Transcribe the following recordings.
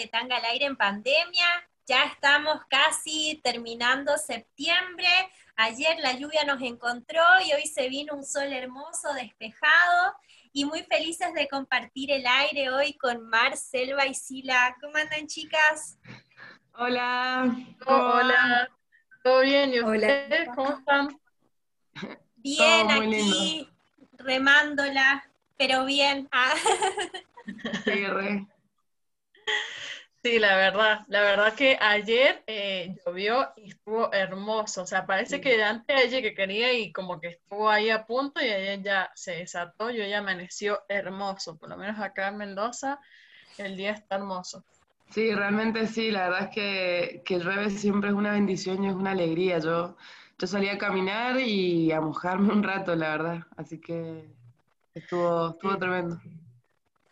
de Tanga al Aire en Pandemia. Ya estamos casi terminando septiembre. Ayer la lluvia nos encontró y hoy se vino un sol hermoso, despejado y muy felices de compartir el aire hoy con Mar, Selva y Sila. ¿Cómo andan chicas? Hola. hola. ¿Todo bien? ¿Y ustedes cómo están? Bien, aquí remándola, pero bien. Ah. Sí, la verdad, la verdad que ayer eh, llovió y estuvo hermoso, o sea, parece que antes ayer que quería y como que estuvo ahí a punto y ayer ya se desató, yo ya amaneció hermoso, por lo menos acá en Mendoza el día está hermoso. Sí, realmente sí, la verdad es que, que llueve siempre es una bendición y es una alegría, yo, yo salí a caminar y a mojarme un rato, la verdad, así que estuvo, estuvo tremendo.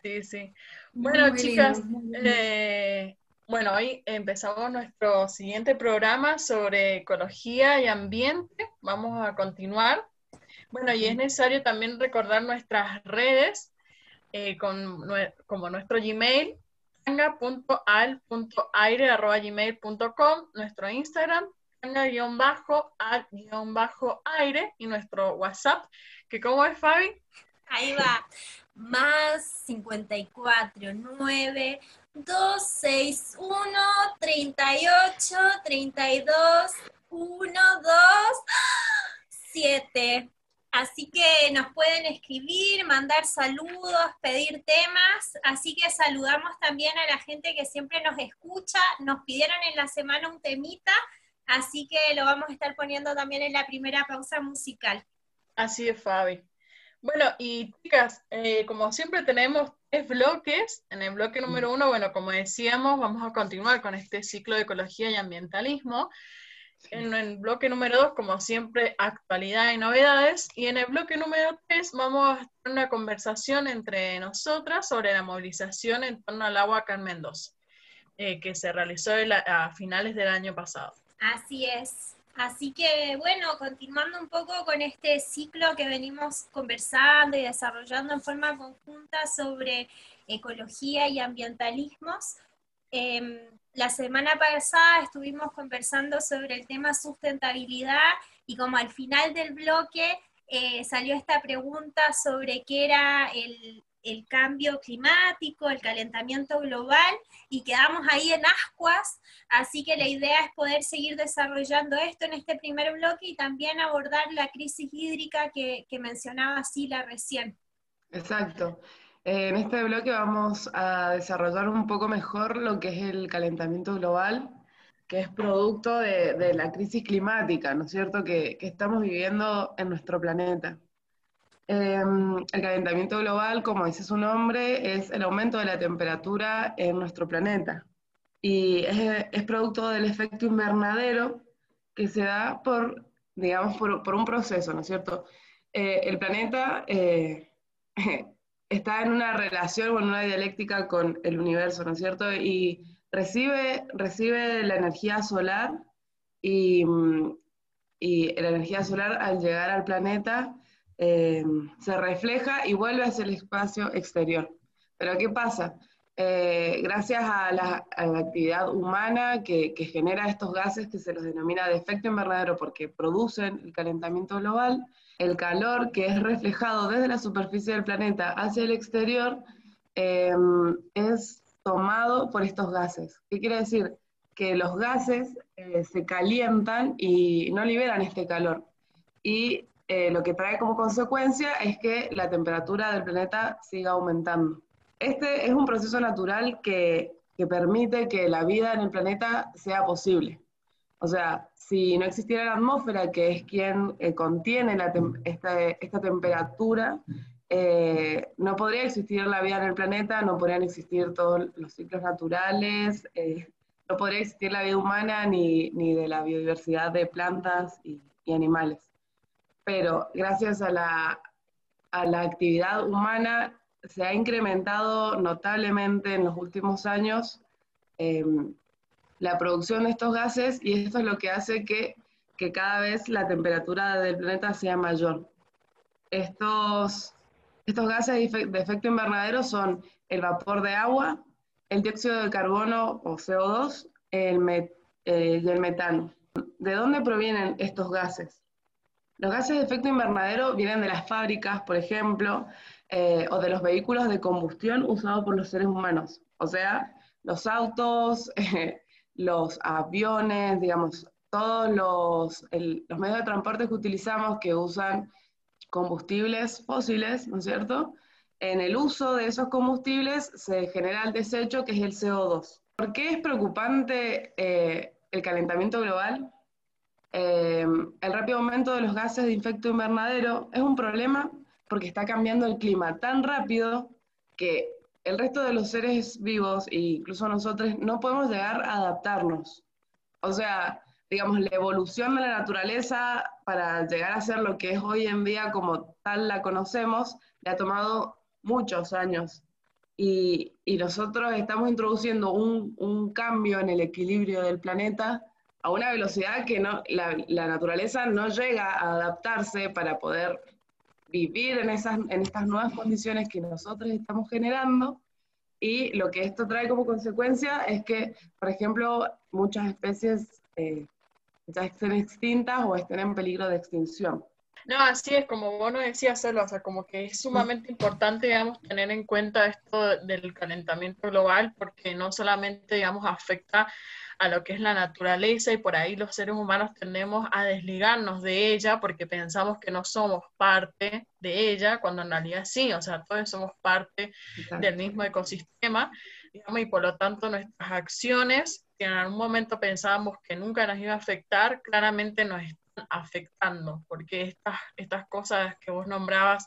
Sí, sí. Bueno, chicas, eh, bueno, hoy empezamos nuestro siguiente programa sobre ecología y ambiente. Vamos a continuar. Bueno, y es necesario también recordar nuestras redes, eh, con, como nuestro Gmail, tanga.al.aire.gmail.com, nuestro Instagram, tanga-al-aire, y nuestro WhatsApp, que ¿cómo es, Fabi? Ahí va más 54, 9, 2, 6, 1, 38, 32, 1, 2, 7. Así que nos pueden escribir, mandar saludos, pedir temas. Así que saludamos también a la gente que siempre nos escucha. Nos pidieron en la semana un temita, así que lo vamos a estar poniendo también en la primera pausa musical. Así es, Fabi. Bueno, y chicas, eh, como siempre tenemos tres bloques. En el bloque número uno, bueno, como decíamos, vamos a continuar con este ciclo de ecología y ambientalismo. En el bloque número dos, como siempre, actualidad y novedades. Y en el bloque número tres vamos a tener una conversación entre nosotras sobre la movilización en torno al agua acá en Mendoza, eh, que se realizó a finales del año pasado. Así es. Así que bueno, continuando un poco con este ciclo que venimos conversando y desarrollando en forma conjunta sobre ecología y ambientalismos, em, la semana pasada estuvimos conversando sobre el tema sustentabilidad y como al final del bloque eh, salió esta pregunta sobre qué era el, el cambio climático, el calentamiento global, y quedamos ahí en ascuas, así que la idea es poder seguir desarrollando esto en este primer bloque y también abordar la crisis hídrica que, mencionaba Sila recién. Exacto. En este bloque vamos a desarrollar un poco mejor lo que es el calentamiento global, que es producto de, la crisis climática, ¿no es cierto?, que estamos viviendo en nuestro planeta. Em, el calentamiento global, como dice su nombre, es el aumento de la temperatura en nuestro planeta. Y es, producto del efecto invernadero que se da por, digamos, por, un proceso, ¿no es cierto? Eh, el planeta eh, está en una relación o en una dialéctica con el universo, ¿no es cierto? Y recibe, recibe la energía solar y, y la energía solar al llegar al planeta eh, se refleja y vuelve hacia el espacio exterior. Pero ¿qué pasa? Eh, gracias a la, actividad humana que, genera estos gases que se los denomina de efecto invernadero porque producen el calentamiento global, el calor que es reflejado desde la superficie del planeta hacia el exterior eh, es tomado por estos gases. ¿Qué quiere decir? Que los gases se calientan y no liberan este calor. Y eh, lo que trae como consecuencia es que la temperatura del planeta siga aumentando. Este es un proceso natural que, permite que la vida en el planeta sea posible. O sea, si no existiera la atmósfera, que es quien eh, contiene esta, temperatura, eh, no podría existir la vida en el planeta, no podrían existir todos los ciclos naturales, no podría existir la vida humana ni, de la biodiversidad de plantas y animales pero gracias a la, actividad humana se ha incrementado notablemente en los últimos años em, la producción de estos gases y esto es lo que hace que, cada vez la temperatura del planeta sea mayor. Estos, Estos gases de efecto invernadero son el vapor de agua, el dióxido de carbono o CO2 el eh, y el metano. ¿De dónde provienen estos gases? Los gases de efecto invernadero vienen de las fábricas, por ejemplo, eh, o de los vehículos de combustión usados por los seres humanos. O sea, los autos, los aviones, digamos, todos los, los medios de transporte que utilizamos que usan combustibles fósiles, ¿no es cierto? En el uso de esos combustibles se genera el desecho que es el CO2. ¿Por qué es preocupante eh, el calentamiento global? Eh, el rápido aumento de los gases de efecto invernadero es un problema porque está cambiando el clima tan rápido que el resto de los seres vivos, e incluso nosotros, no podemos llegar a adaptarnos. O sea, digamos, la evolución de la naturaleza para llegar a ser lo que es hoy en día como tal la conocemos, le ha tomado muchos años. Y, y nosotros estamos introduciendo un, un, cambio en el equilibrio del planeta a una velocidad que no, la, naturaleza no llega a adaptarse para poder vivir en, esas, en estas nuevas condiciones que nosotros estamos generando. Y lo que esto trae como consecuencia es que, por ejemplo, muchas especies eh, ya estén extintas o estén en peligro de extinción. No, así es, como vos nos decías, o sea, como que es sumamente importante, digamos, tener en cuenta esto del calentamiento global, porque no solamente, digamos, afecta a lo que es la naturaleza y por ahí los seres humanos tendemos a desligarnos de ella porque pensamos que no somos parte de ella, cuando en realidad sí, o sea, todos somos parte del mismo ecosistema, digamos, y por lo tanto nuestras acciones que en algún momento pensábamos que nunca nos iba a afectar, claramente nos están afectando, porque estas, estas cosas que vos nombrabas,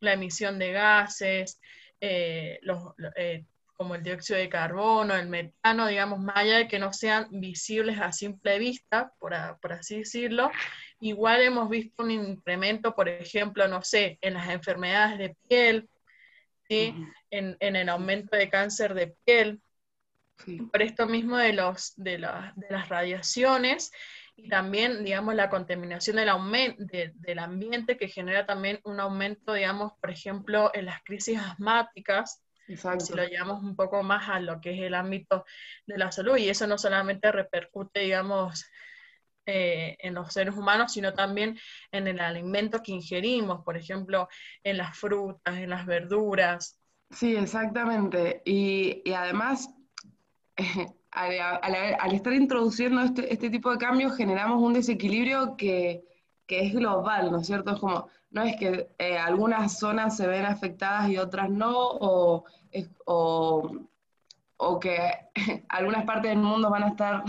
la emisión de gases, eh, los, eh, como el dióxido de carbono, el metano, digamos, más allá de que no sean visibles a simple vista, por, por, así decirlo, igual hemos visto un incremento, por ejemplo, no sé, en las enfermedades de piel, ¿sí? en, en, el aumento de cáncer de piel, por esto mismo de, los, de, de, las radiaciones y también, digamos, la contaminación del, del ambiente que genera también un aumento, digamos, por ejemplo, en las crisis asmáticas, si lo llevamos un poco más a lo que es el ámbito de la salud, y eso no solamente repercute, digamos, eh, en los seres humanos, sino también en el alimento que ingerimos, por ejemplo, en las frutas, en las verduras. Sí, exactamente. Y, y además al, estar introduciendo este, este, tipo de cambios generamos un desequilibrio que, es global, ¿no es cierto? Es como, no es que eh, algunas zonas se ven afectadas y otras no, o, o, que algunas partes del mundo van a estar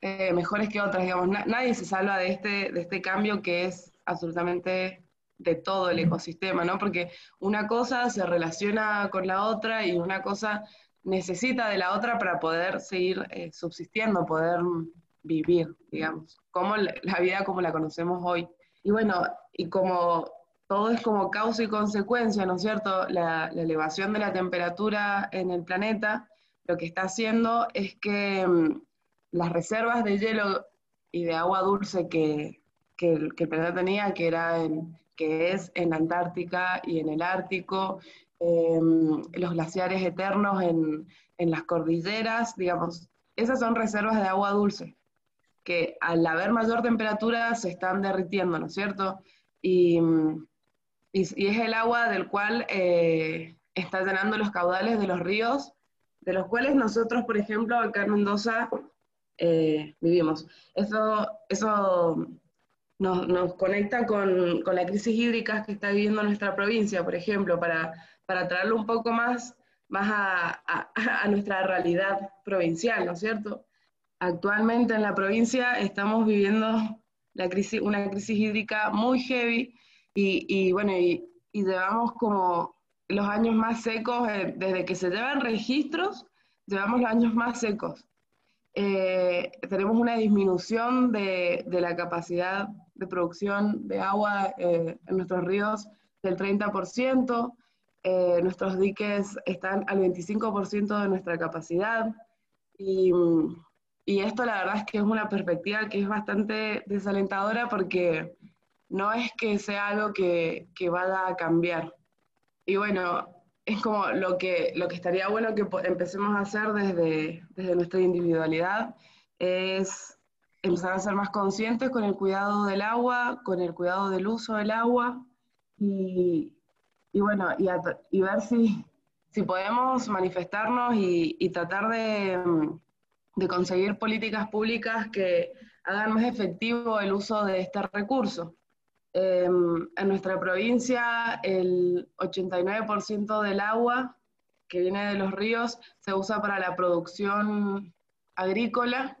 eh, mejores que otras, digamos. nadie se salva de este, de este cambio que es absolutamente de todo el ecosistema, ¿no? Porque una cosa se relaciona con la otra y una cosa necesita de la otra para poder seguir eh, subsistiendo, poder vivir, digamos, como la vida como la conocemos hoy. Y bueno, y como todo es como causa y consecuencia, ¿no es cierto? La, elevación de la temperatura en el planeta lo que está haciendo es que mm, las reservas de hielo y de agua dulce que, el, que el planeta tenía, que, era en, que es en la Antártica y en el Ártico Em, los glaciares eternos en, en, las cordilleras, digamos, esas son reservas de agua dulce, que al haber mayor temperatura se están derritiendo, ¿no es cierto? Y, y, es el agua del cual eh, está llenando los caudales de los ríos, de los cuales nosotros, por ejemplo, acá en Mendoza eh, vivimos. Eso, eso nos, nos conecta con, con, la crisis hídrica que está viviendo nuestra provincia, por ejemplo, para para traerlo un poco más, más a, a, nuestra realidad provincial, ¿no es cierto? Actualmente en la provincia estamos viviendo la crisis, una crisis hídrica muy heavy y, y bueno, y, y, llevamos como los años más secos, eh, desde que se llevan registros, llevamos los años más secos. Eh, tenemos una disminución de, de, la capacidad de producción de agua eh, en nuestros ríos del 30%, eh, nuestros diques están al 25% de nuestra capacidad y, y, esto la verdad es que es una perspectiva que es bastante desalentadora porque no es que sea algo que, que vaya a cambiar. y bueno, es como lo que, lo que estaría bueno que empecemos a hacer desde, desde nuestra individualidad, es empezar a ser más conscientes con el cuidado del agua, con el cuidado del uso del agua, y, y bueno, y, ver si, si podemos manifestarnos y, tratar de, de conseguir políticas públicas que hagan más efectivo el uso de este recurso. Em, en nuestra provincia, el 89% del agua que viene de los ríos se usa para la producción agrícola,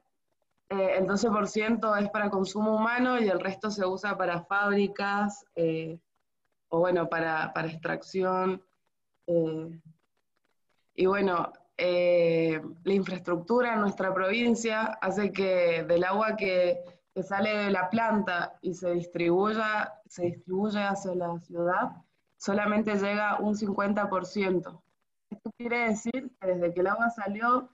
eh, el 12% es para consumo humano y el resto se usa para fábricas eh, o bueno, para, para extracción. Eh, y bueno, la infraestructura en nuestra provincia hace que del agua que que sale de la planta y se distribuya, se distribuye hacia la ciudad, solamente llega un 50%. Esto quiere decir que desde que el agua salió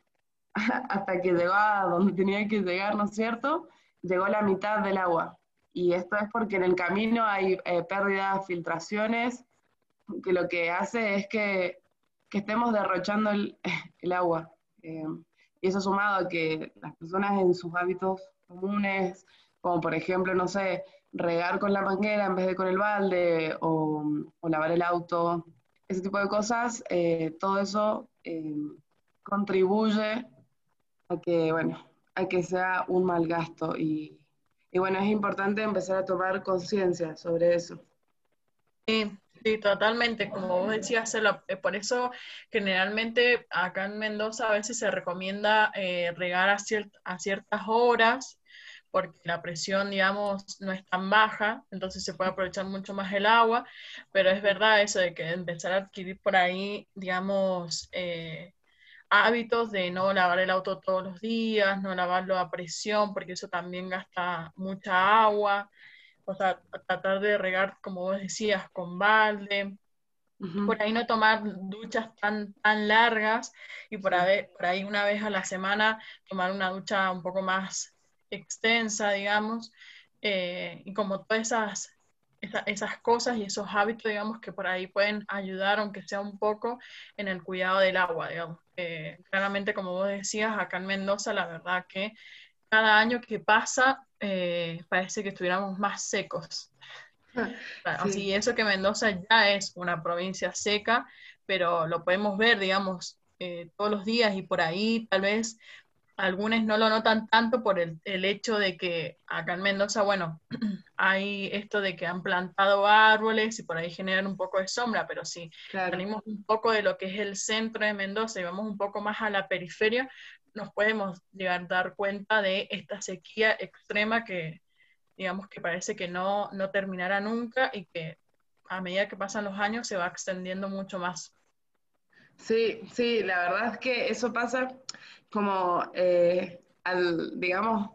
hasta que llegó a donde tenía que llegar, ¿no es cierto? Llegó la mitad del agua. Y esto es porque en el camino hay eh, pérdidas, filtraciones, que lo que hace es que, que estemos derrochando el, el agua. Eh, y eso sumado a que las personas en sus hábitos comunes, como por ejemplo, no sé, regar con la manguera en vez de con el balde o, lavar el auto, ese tipo de cosas, eh, todo eso eh, contribuye a que, bueno, a que sea un mal gasto y, y bueno, es importante empezar a tomar conciencia sobre eso. Sí, sí, totalmente, como vos decías, eh, por eso generalmente acá en Mendoza a veces se recomienda regar a, a ciertas horas porque la presión, digamos, no es tan baja, entonces se puede aprovechar mucho más el agua, pero es verdad eso de que empezar a adquirir por ahí, digamos, eh, hábitos de no lavar el auto todos los días, no lavarlo a presión, porque eso también gasta mucha agua, o sea, tratar de regar, como vos decías, con balde, por ahí no tomar duchas tan, tan largas y por ahí, por ahí una vez a la semana tomar una ducha un poco más extensa, digamos, eh, y como todas esas, esas, cosas y esos hábitos, digamos, que por ahí pueden ayudar, aunque sea un poco, en el cuidado del agua, digamos. claramente, como vos decías, acá en Mendoza, la verdad que cada año que pasa eh, parece que estuviéramos más secos. Así, eso que Mendoza ya es una provincia seca, pero lo podemos ver, digamos, eh, todos los días y por ahí tal vez algunos no lo notan tanto por el, hecho de que acá en Mendoza, bueno, hay esto de que han plantado árboles y por ahí generan un poco de sombra, pero si salimos un poco de lo que es el centro de Mendoza y vamos un poco más a la periferia, nos podemos llegar a dar cuenta de esta sequía extrema que, digamos, que parece que no, no terminará nunca y que a medida que pasan los años se va extendiendo mucho más. Sí, sí, la verdad es que eso pasa como eh, al, digamos,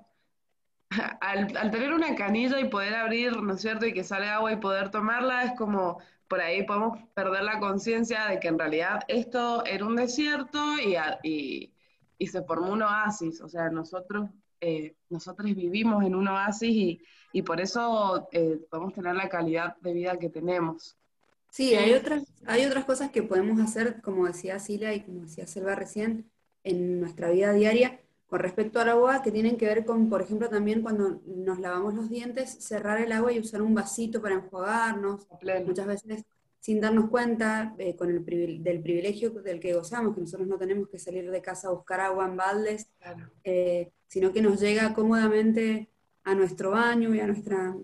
al, tener una canilla y poder abrir, ¿no es cierto? Y que sale agua y poder tomarla, es como por ahí podemos perder la conciencia de que en realidad esto era un desierto y, y, se formó un oasis. O sea, nosotros, eh, nosotros vivimos en un oasis y, y por eso eh, podemos tener la calidad de vida que tenemos. Sí, hay otras, hay otras cosas que podemos hacer, como decía Sila y como decía Selva recién, en nuestra vida diaria con respecto al agua que tienen que ver con, por ejemplo, también cuando nos lavamos los dientes, cerrar el agua y usar un vasito para enjuagarnos, muchas veces sin darnos cuenta eh, con el del privilegio del que gozamos, que nosotros no tenemos que salir de casa a buscar agua en baldes, eh, sino que nos llega cómodamente a nuestro baño y a nuestra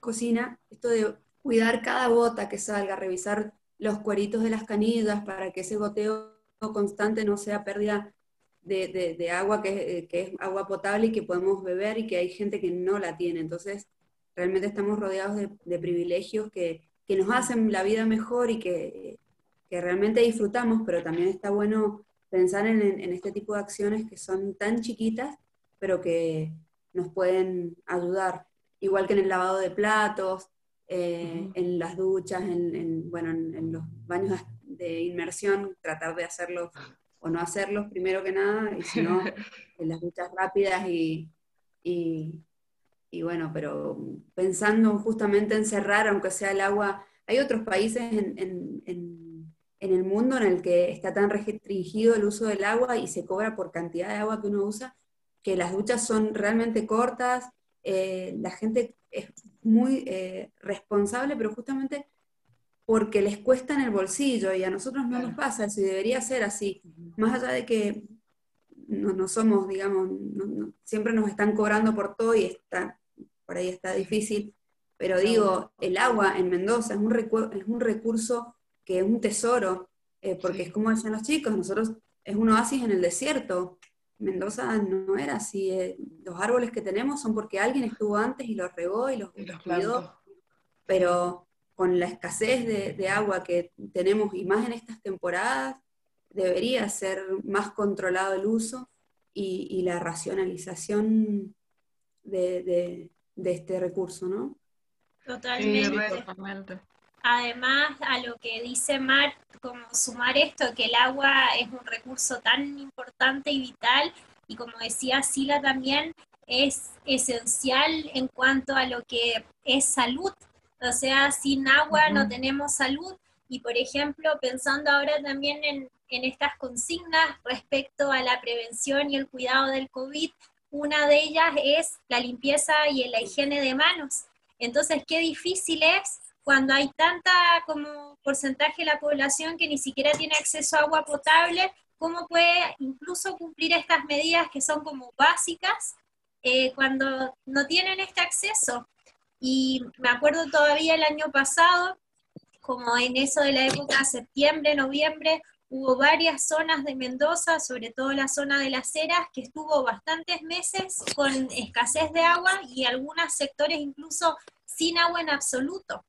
cocina, esto de cuidar cada gota que salga, revisar los cueritos de las canillas para que ese goteo constante no sea pérdida de, agua eh, que, es agua potable y que podemos beber y que hay gente que no la tiene. Entonces, realmente estamos rodeados de, privilegios que, nos hacen la vida mejor y que, realmente disfrutamos, pero también está bueno pensar en, este tipo de acciones que son tan chiquitas, pero que nos pueden ayudar. Igual que en el lavado de platos, eh, en las duchas, en, bueno, en, los baños de inmersión, tratar de hacerlo o no hacerlos primero que nada, y si no, en las duchas rápidas y, y, bueno, pero pensando justamente en cerrar, aunque sea el agua, hay otros países en, en, en el mundo en el que está tan restringido el uso del agua y se cobra por cantidad de agua que uno usa, que las duchas son realmente cortas, eh, la gente es muy eh, responsable, pero justamente porque les cuesta en el bolsillo y a nosotros no nos pasa eso y debería ser así, más allá de que no, somos, digamos, siempre nos están cobrando por todo y está, por ahí está difícil, pero digo, el agua en Mendoza es un, es un recurso que es un tesoro, eh, porque es como decían los chicos, nosotros es un oasis en el desierto. Mendoza no era así. Eh, los árboles que tenemos son porque alguien estuvo antes y los regó y los, cuidó. Pero con la escasez de, agua que tenemos, y más en estas temporadas, debería ser más controlado el uso y, la racionalización de, este recurso, ¿no? Totalmente. Además, a lo que dice Mar, como sumar esto, que el agua es un recurso tan importante y vital, y como decía Sila también, es esencial en cuanto a lo que es salud. O sea, sin agua no tenemos salud. Y por ejemplo, pensando ahora también en, en estas consignas respecto a la prevención y el cuidado del COVID, una de ellas es la limpieza y la higiene de manos. Entonces, qué difícil es cuando hay tanta como porcentaje de la población que ni siquiera tiene acceso a agua potable, ¿cómo puede incluso cumplir estas medidas que son como básicas eh, cuando no tienen este acceso? Y me acuerdo todavía el año pasado, como en eso de la época septiembre, noviembre, hubo varias zonas de Mendoza, sobre todo la zona de las Heras, que estuvo bastantes meses con escasez de agua y algunos sectores incluso sin agua en absoluto.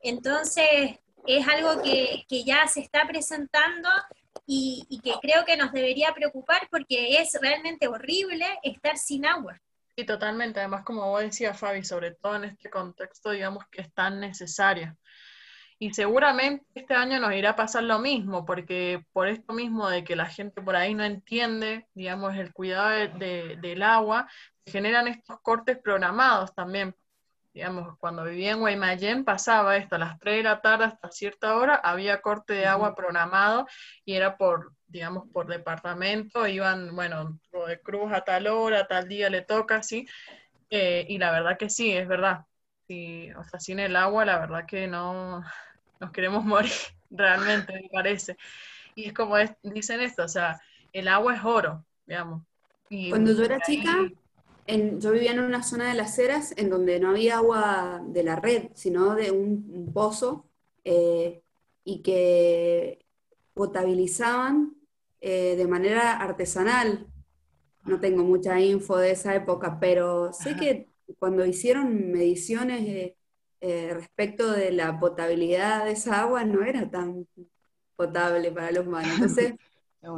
Entonces, es algo que, ya se está presentando y, que creo que nos debería preocupar porque es realmente horrible estar sin agua. Sí, totalmente. Además, como vos decías, Fabi, sobre todo en este contexto, digamos que es tan necesaria. Y seguramente este año nos irá a pasar lo mismo, porque por esto mismo de que la gente por ahí no entiende, digamos, el cuidado del agua, se generan estos cortes programados también digamos, cuando vivía en Guaymallén pasaba esto, a las 3 de la tarde hasta cierta hora había corte de agua programado y era por, digamos, por departamento, iban, bueno, de Cruz a tal hora, tal día le toca, así, eh, y la verdad que sí, es verdad, sí, o sea, sin el agua la verdad que no, nos queremos morir, realmente me parece. Y es como dicen esto, o sea, el agua es oro, digamos. Y Cuando yo era chica, yo vivía en una zona de las Heras en donde no había agua de la red, sino de un, pozo, eh, y que potabilizaban eh, de manera artesanal. No tengo mucha info de esa época, pero sé que cuando hicieron mediciones eh, respecto de la potabilidad de esa agua no era tan potable para los humanos. Entonces,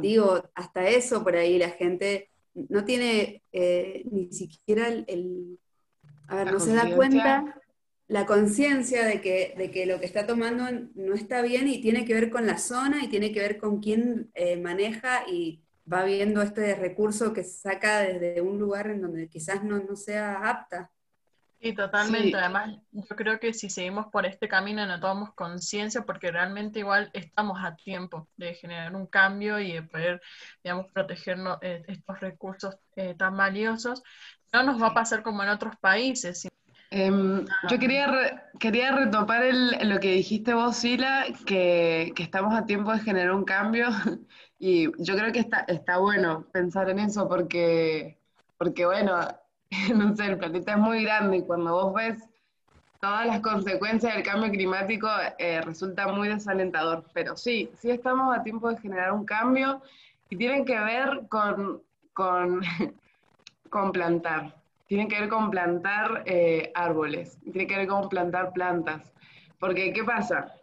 digo, hasta eso por ahí la gente no tiene eh, ni siquiera el, a ver, no se da cuenta la conciencia de que, de que lo que está tomando no está bien y tiene que ver con la zona y tiene que ver con quién eh, maneja y va viendo este recurso que saca desde un lugar en donde quizás no, no sea apta. Sí, totalmente. Además, yo creo que si seguimos por este camino no tomamos conciencia porque realmente igual estamos a tiempo de generar un cambio y de poder, digamos, proteger eh, estos recursos eh, tan valiosos. No nos va a pasar como en otros países. Em, yo quería, quería retomar el, lo que dijiste vos, Sila, que, que, estamos a tiempo de generar un cambio y yo creo que está, está bueno pensar en eso porque, porque bueno, no sé, el planeta es muy grande y cuando vos ves todas las consecuencias del cambio climático eh, resulta muy desalentador. Pero sí, sí estamos a tiempo de generar un cambio y tienen que ver con, con, con plantar. Tienen que ver con plantar eh, árboles, tiene que ver con plantar plantas. Porque, ¿qué pasa?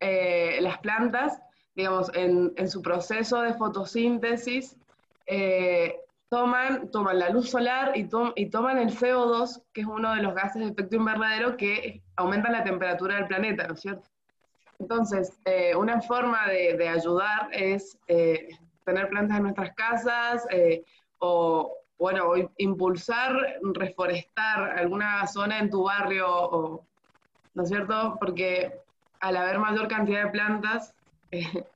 Eh, las plantas, digamos, en, en, su proceso de fotosíntesis, toman, toman la luz solar y, y, toman el CO2, que es uno de los gases de efecto invernadero que aumentan la temperatura del planeta, ¿no es cierto? Entonces, eh, una forma de, ayudar es eh, tener plantas en nuestras casas eh, o, bueno, impulsar, reforestar alguna zona en tu barrio, ¿no es cierto? Porque al haber mayor cantidad de plantas,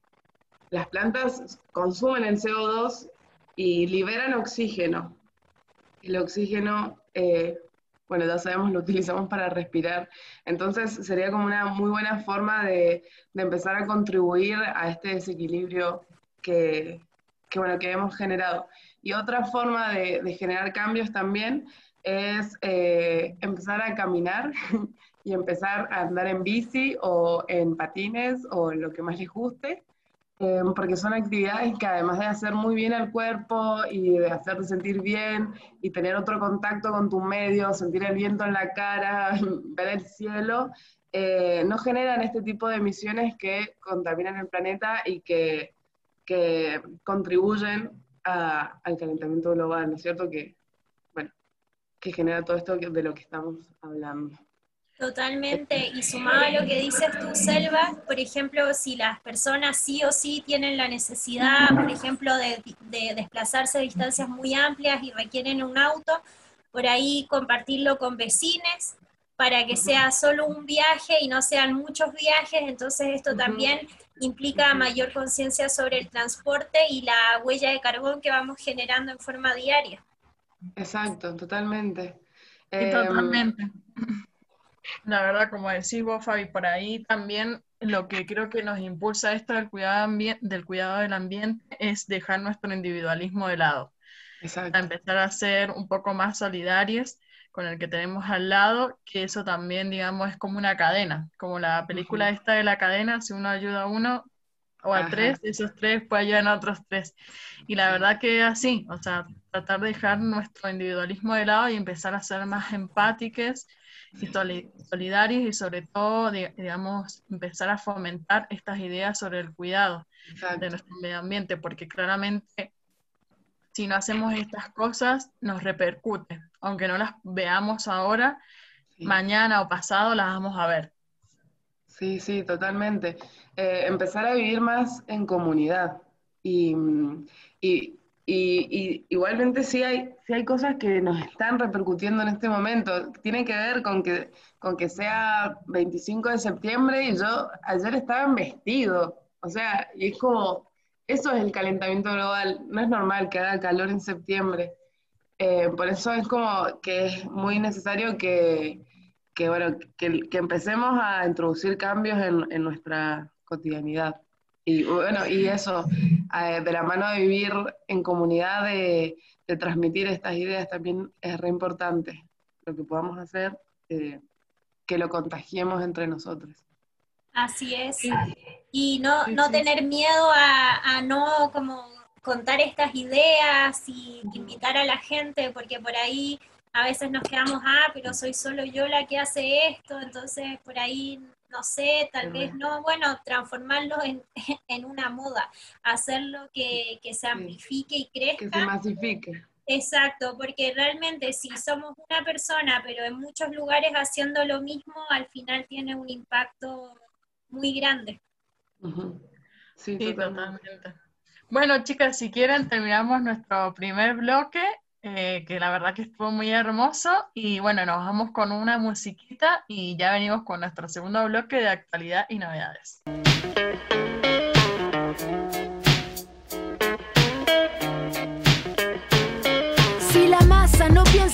las plantas consumen el CO2 y liberan oxígeno. El oxígeno, eh, bueno, ya sabemos, lo utilizamos para respirar. Entonces sería como una muy buena forma de, empezar a contribuir a este desequilibrio que, bueno, que hemos generado. Y otra forma de, generar cambios también es eh, empezar a caminar y empezar a andar en bici o en patines o lo que más les guste, em, porque son actividades que además de hacer muy bien al cuerpo y de hacerte sentir bien y tener otro contacto con tu medio, sentir el viento en la cara, ver el cielo, eh, no generan este tipo de emisiones que contaminan el planeta y que, que contribuyen al calentamiento global, ¿no es cierto? Que, bueno, que genera todo esto de lo que estamos hablando. Totalmente, y sumado a lo que dices tú, Selva, por ejemplo, si las personas sí o sí tienen la necesidad, por ejemplo, de, desplazarse a distancias muy amplias y requieren un auto, por ahí compartirlo con vecines para que sea solo un viaje y no sean muchos viajes, entonces esto también implica mayor conciencia sobre el transporte y la huella de carbón que vamos generando en forma diaria. Exacto, totalmente. Em, totalmente. La verdad, como decís vos, Fabi, por ahí también lo que creo que nos impulsa esto del cuidado, del cuidado del ambiente es dejar nuestro individualismo de lado. Exacto. A empezar a ser un poco más solidarios con el que tenemos al lado, que eso también, digamos, es como una cadena, como la película esta de la cadena, si uno ayuda a uno o a tres, esos tres puede ayudar a otros tres. Y la verdad que así, o sea, tratar de dejar nuestro individualismo de lado y empezar a ser más empáticos y solidarios y sobre todo, digamos, empezar a fomentar estas ideas sobre el cuidado de nuestro medio ambiente, porque claramente si no hacemos estas cosas nos repercute, aunque no las veamos ahora, mañana o pasado las vamos a ver. Sí, sí, totalmente. Eh, empezar a vivir más en comunidad y, y y, igualmente sí hay, sí hay cosas que nos están repercutiendo en este momento. Tiene que ver con que, con que sea 25 de septiembre y yo ayer estaba en vestido. O sea, y es como, eso es el calentamiento global. No es normal que haga calor en septiembre. Eh, por eso es como que es muy necesario que, que bueno, que, que, empecemos a introducir cambios en, en nuestra cotidianidad. Y bueno, y eso, eh, de la mano de vivir en comunidad, de, transmitir estas ideas también es re importante. Lo que podamos hacer, eh, que lo contagiemos entre nosotros. Así es. Y no, no tener miedo a, a, no como contar estas ideas y invitar a la gente, porque por ahí a veces nos quedamos, ah, pero soy solo yo la que hace esto, entonces por ahí no sé, tal vez no, bueno, transformarlo en, en una moda, hacerlo que, que se amplifique y crezca. Que se masifique. Exacto, porque realmente si somos una persona, pero en muchos lugares haciendo lo mismo, al final tiene un impacto muy grande. sí, totalmente. Bueno, chicas, si quieren, terminamos nuestro primer bloque eh, que la verdad que estuvo muy hermoso. Y bueno, nos vamos con una musiquita y ya venimos con nuestro segundo bloque de actualidad y novedades.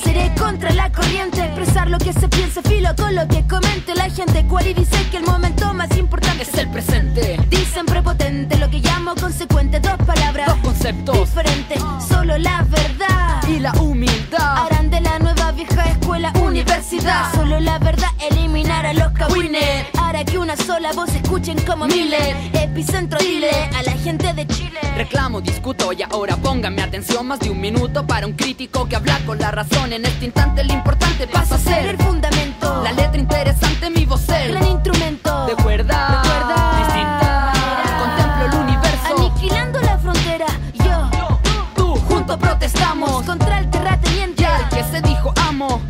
Iré contra la corriente. Expresar lo que se piense, filo con lo que comente la gente. Cual y dice que el momento más importante es el presente. Dicen prepotente, lo que llamo consecuente. Dos palabras, dos conceptos diferentes. Solo la verdad y la humildad harán de la nueva vieja escuela universidad. Solo la verdad eliminar a los cabines. Hará que una sola voz escuchen como miles. Epicentro dile a la gente de Chile. Reclamo, discuto y ahora pónganme atención. Más de un minuto para un crítico que habla con la razón. En este instante lo importante pasa a ser el fundamento. La letra interesante, mi voz, el gran instrumento. De cuerda. Distinta.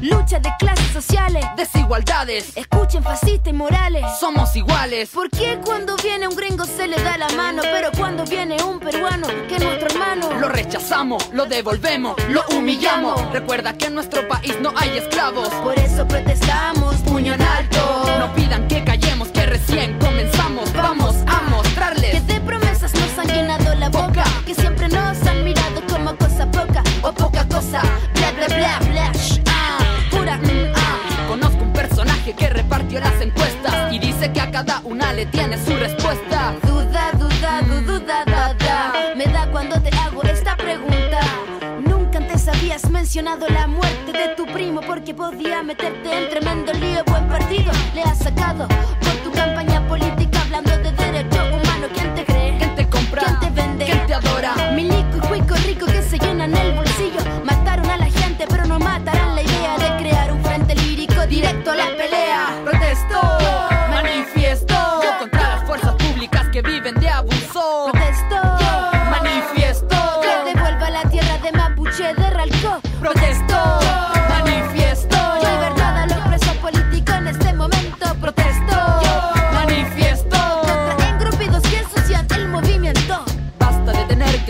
lucha de clases sociales, desigualdades. Escuchen fascistas y morales, somos iguales. ¿Por qué cuando viene un gringo se le da la mano, pero cuando viene un peruano que es nuestro hermano? Lo rechazamos, lo devolvemos, lo humillamos. Recuerda que en nuestro país no hay esclavos. Por eso protestamos, puño en alto. No pidan que callemos, que recién comenzamos. Vamos a mostrarles que de promesas nos han llenado la boca, que siempre nos han mirado como cosa poca o poca cosa. Bla, bla, bla, bla. Cada una le tiene su respuesta. Duda, duda, duda, duda, duda. Me da cuando te hago esta pregunta. Nunca antes habías mencionado la muerte de tu primo porque podía meterte en tremendo lío. Buen partido le has sacado por tu campaña política hablando de derecho humano. ¿Quién te cree? ¿Quién te compra? ¿Quién te vende? ¿Quién te adora? Milico y cuico rico que se llenan el bolsillo.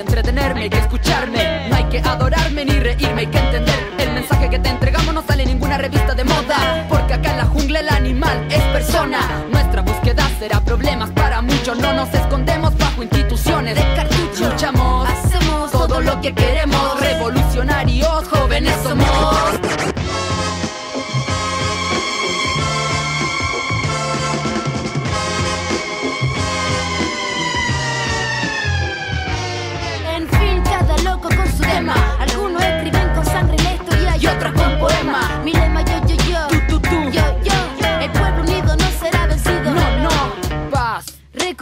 Que entretenerme, hay que escucharme. No hay que adorarme ni reírme, hay que entender. El mensaje que te entregamos no sale en ninguna revista de moda. Porque acá en la jungla el animal es persona. Nuestra búsqueda será problemas para muchos. No nos escondemos bajo instituciones De cartucho, Luchamos, hacemos todo lo que queremos. Revolucionarios, jóvenes somos.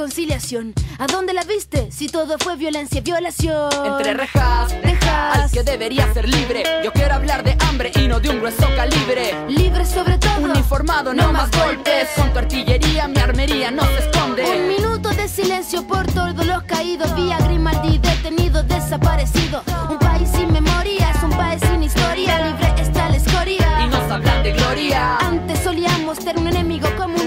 Reconciliación. ¿A dónde la viste? Si todo fue violencia, violación. Entre rejas, Dejas. al que debería ser libre. Yo quiero hablar de hambre y no de un grueso calibre. Libre sobre todo. Uniformado, no más golpes. Con tu artillería, mi armería no se Un esconde. minuto de silencio por todos los caídos. Vía Grimaldi detenido, desaparecido. Un país sin memoria, es un país sin historia. Libre está la escoria. Y nos hablan de gloria. Antes solíamos ser un enemigo común,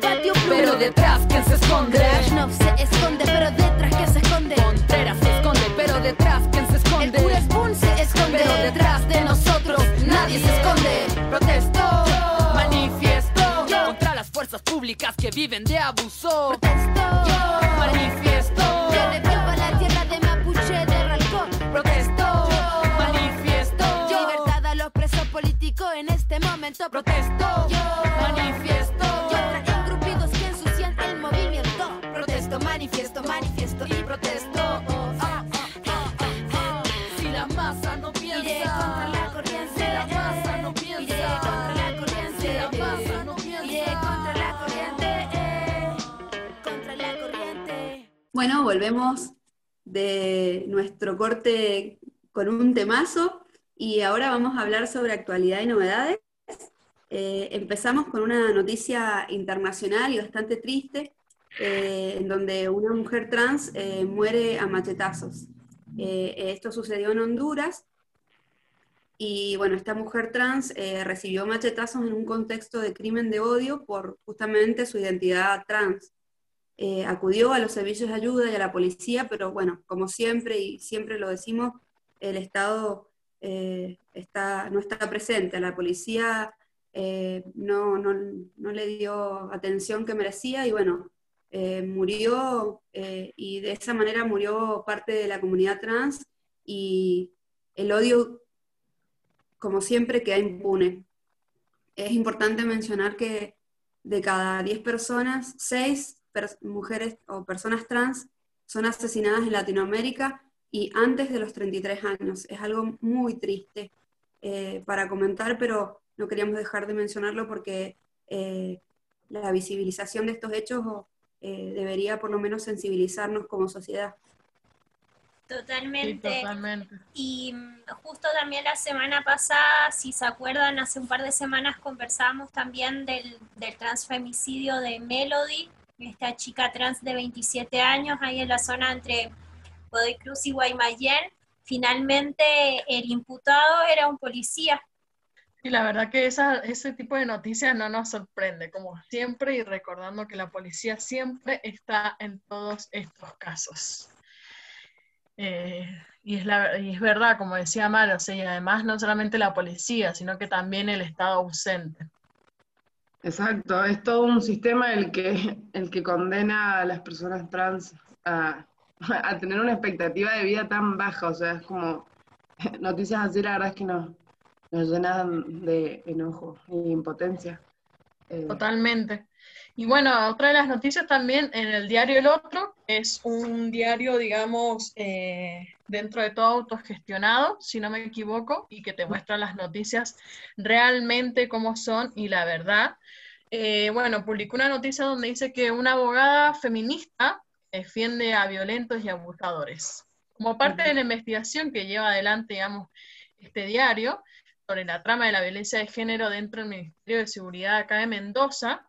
patio. Pero detrás, ¿quién se esconde? Brezhnev se esconde, pero detrás que se esconde. Contreras se esconde, pero detrás, ¿quién se El esconde? cura Spoon se esconde, Pero detrás de nosotros nadie se esconde. Protesto, manifiesto contra las fuerzas públicas que viven de abuso. Protesto, Manifiesto, que devuelva la tierra de Mapuche de Ralcón. protesto, manifiesto, Libertad a los presos políticos en este momento. protesto, manifiesto. Bueno, volvemos de nuestro corte con un temazo y ahora vamos a hablar sobre actualidad y novedades. Eh, empezamos con una noticia internacional y bastante triste, eh, en donde una mujer trans eh, muere a machetazos. Esto sucedió en Honduras y bueno, esta mujer trans recibió machetazos en un contexto de crimen de odio por justamente su identidad trans eh, acudió a los servicios de ayuda y a la policía, pero bueno, como siempre y siempre lo decimos, el Estado eh, está, no está presente, la policía eh, no, no, no le dio atención que merecía y bueno, eh, murió eh, y de esa manera murió parte de la comunidad trans y el odio, como siempre, queda impune. Es importante mencionar que de cada 10 personas, 6 per- mujeres o personas trans son asesinadas en Latinoamérica y antes de los 33 años. Es algo muy triste eh, para comentar, pero no queríamos dejar de mencionarlo porque eh, la visibilización de estos hechos eh, debería por lo menos sensibilizarnos como sociedad. Sí, Totalmente. totalmente. Y mm, justo también la semana pasada, si se acuerdan, hace un par de semanas conversábamos también del, del transfemicidio de Melody, esta chica trans de 27 años, ahí en la zona entre Godoy Cruz y Guaymallén. Finalmente el imputado era un policía. Y la verdad que ese tipo de noticias no nos sorprende, como siempre, y recordando que la policía siempre está en todos estos casos. Eh, y, es verdad, como decía Mara, o sea, y además no solamente la policía, sino que también el Estado ausente. Exacto, es todo un sistema el que, el que condena a las personas trans a, a tener una expectativa de vida tan baja, o sea, es como noticias así, la verdad es que nos, nos llenan de enojo y impotencia. Eh, Totalmente. Y bueno, otra de las noticias también en el diario El Otro, es un diario, digamos, eh, dentro de todo autogestionado, si no me equivoco, y que te muestra las noticias realmente como son y la verdad. Eh, bueno, publicó una noticia donde dice que una abogada feminista defiende a violentos y abusadores. Como parte de la investigación que lleva adelante, digamos, este diario sobre la trama de la violencia de género dentro del Ministerio de Seguridad acá de Mendoza,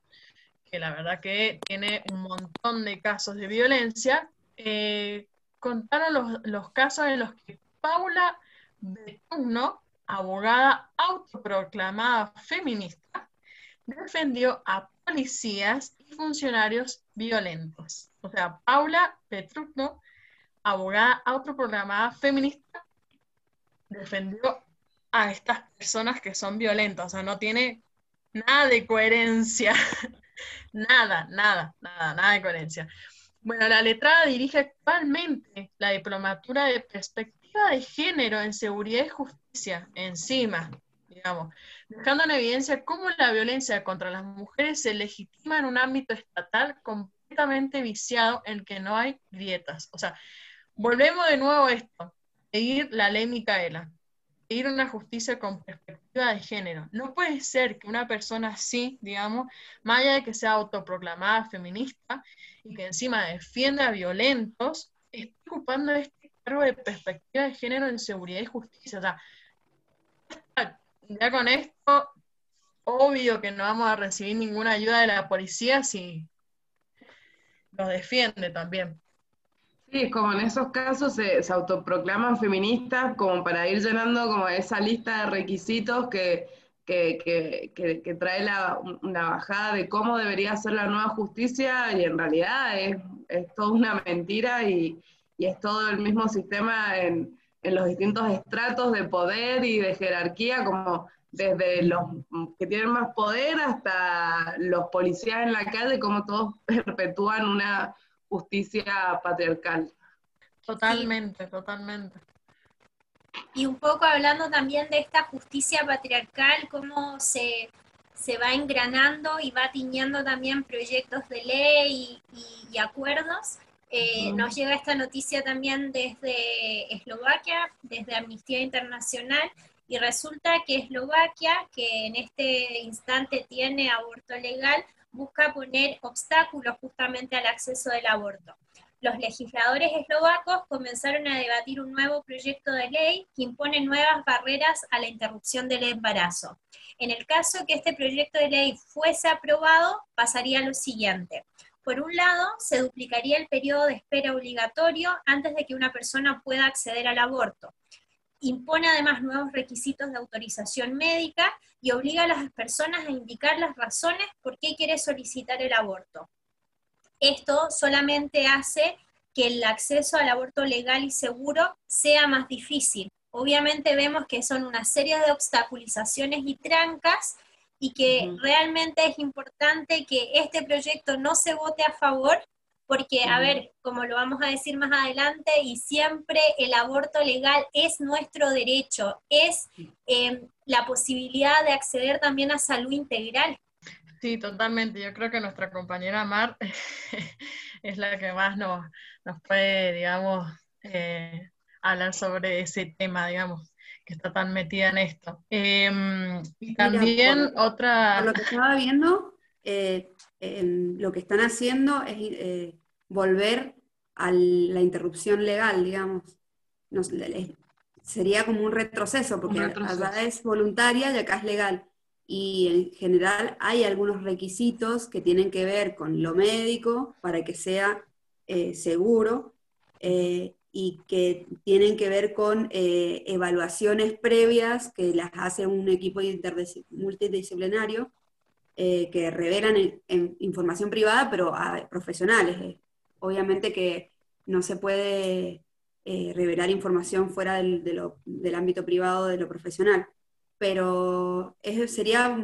que la verdad que tiene un montón de casos de violencia, eh, contaron los, casos en los que Paula Betuno, abogada autoproclamada feminista, defendió a policías y funcionarios violentos. O sea, Paula Petrucno, abogada autoproclamada feminista, defendió a estas personas que son violentas. O sea, no tiene nada de coherencia Nada, nada, nada, nada de coherencia. Bueno, la letrada dirige actualmente la diplomatura de perspectiva de género en seguridad y justicia, encima, digamos, dejando en evidencia cómo la violencia contra las mujeres se legitima en un ámbito estatal completamente viciado en que no hay grietas. O sea, volvemos de nuevo a esto, seguir la ley Micaela una justicia con perspectiva de género. No puede ser que una persona así, digamos, más allá de que sea autoproclamada feminista y que encima defienda a violentos, esté ocupando este cargo de perspectiva de género en seguridad y justicia. O sea, ya con esto, obvio que no vamos a recibir ninguna ayuda de la policía si nos defiende también. Sí, como en esos casos se, autoproclaman feministas como para ir llenando como esa lista de requisitos que, que, trae la, una bajada de cómo debería ser la nueva justicia y en realidad es, es toda una mentira y, es todo el mismo sistema en, en los distintos estratos de poder y de jerarquía, como desde los que tienen más poder hasta los policías en la calle, como todos perpetúan una justicia patriarcal. Totalmente, totalmente. Y un poco hablando también de esta justicia patriarcal, cómo se, va engranando y va tiñendo también proyectos de ley y, acuerdos. Eh, nos llega esta noticia también desde Eslovaquia, desde Amnistía Internacional, y resulta que Eslovaquia, que en este instante tiene aborto legal, busca poner obstáculos justamente al acceso del aborto. Los legisladores eslovacos comenzaron a debatir un nuevo proyecto de ley que impone nuevas barreras a la interrupción del embarazo. En el caso que este proyecto de ley fuese aprobado, pasaría lo siguiente. Por un lado, se duplicaría el periodo de espera obligatorio antes de que una persona pueda acceder al aborto impone además nuevos requisitos de autorización médica y obliga a las personas a indicar las razones por qué quiere solicitar el aborto. Esto solamente hace que el acceso al aborto legal y seguro sea más difícil. Obviamente vemos que son una serie de obstaculizaciones y trancas y que realmente es importante que este proyecto no se vote a favor porque, a ver, como lo vamos a decir más adelante, y siempre el aborto legal es nuestro derecho, es em, la posibilidad de acceder también a salud integral. Sí, totalmente. Yo creo que nuestra compañera Mar es la que más nos, nos puede, digamos, eh, hablar sobre ese tema, digamos, que está tan metida en esto. Em, y también otra... Por lo que estaba viendo, eh, lo que están haciendo es eh, volver a la interrupción legal, digamos. sería como un retroceso, porque allá es voluntaria y acá es legal. Y en general hay algunos requisitos que tienen que ver con lo médico para que sea eh, seguro eh, y que tienen que ver con evaluaciones previas que las hace un equipo multidisciplinario eh, que revelan información privada, pero a profesionales. Eh. Obviamente que no se puede eh, revelar información fuera del, del, ámbito privado de lo profesional, pero es, sería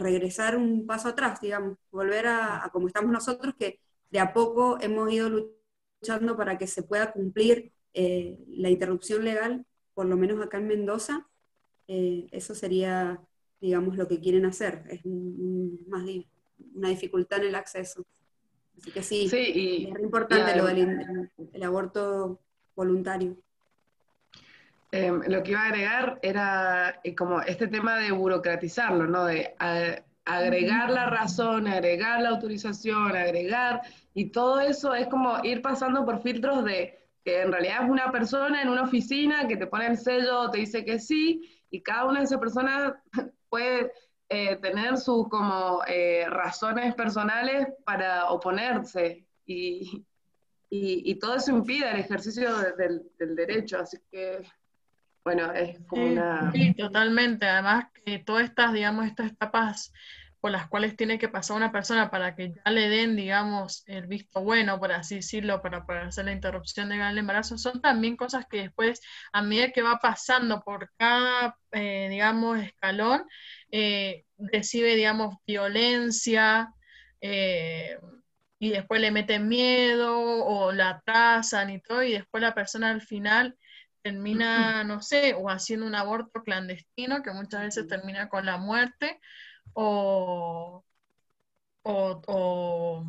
regresar un paso atrás, digamos, volver a, como estamos nosotros, que de a poco hemos ido luchando para que se pueda cumplir la interrupción legal, por lo menos acá en Mendoza. eso sería digamos, lo que quieren hacer. Es más una dificultad en el acceso. Así que sí, Sí, es y, importante y lo del el aborto voluntario. Em, lo que iba a agregar era eh, como este tema de burocratizarlo, ¿no? De a- agregar la razón, agregar la autorización, agregar, y todo eso es como ir pasando por filtros de que en realidad es una persona en una oficina que te pone el sello, te dice que sí, y cada una de esas personas puede eh, tener sus como eh, razones personales para oponerse, y, y, y todo eso impide el ejercicio de- del, del derecho, así que bueno, es como Sí, una... sí, totalmente. Además, que todas estas, digamos, estas etapas por las cuales tiene que pasar una persona para que ya le den, digamos, el visto bueno, por así decirlo, para poder hacer la interrupción legal del embarazo, son también cosas que después, a medida que va pasando por cada, eh, digamos, escalón, eh, recibe, digamos, violencia, eh, y después le meten miedo o la atrasan y todo, y después la persona al final termina, no sé, o haciendo un aborto clandestino que muchas veces termina con la muerte, o, o, o,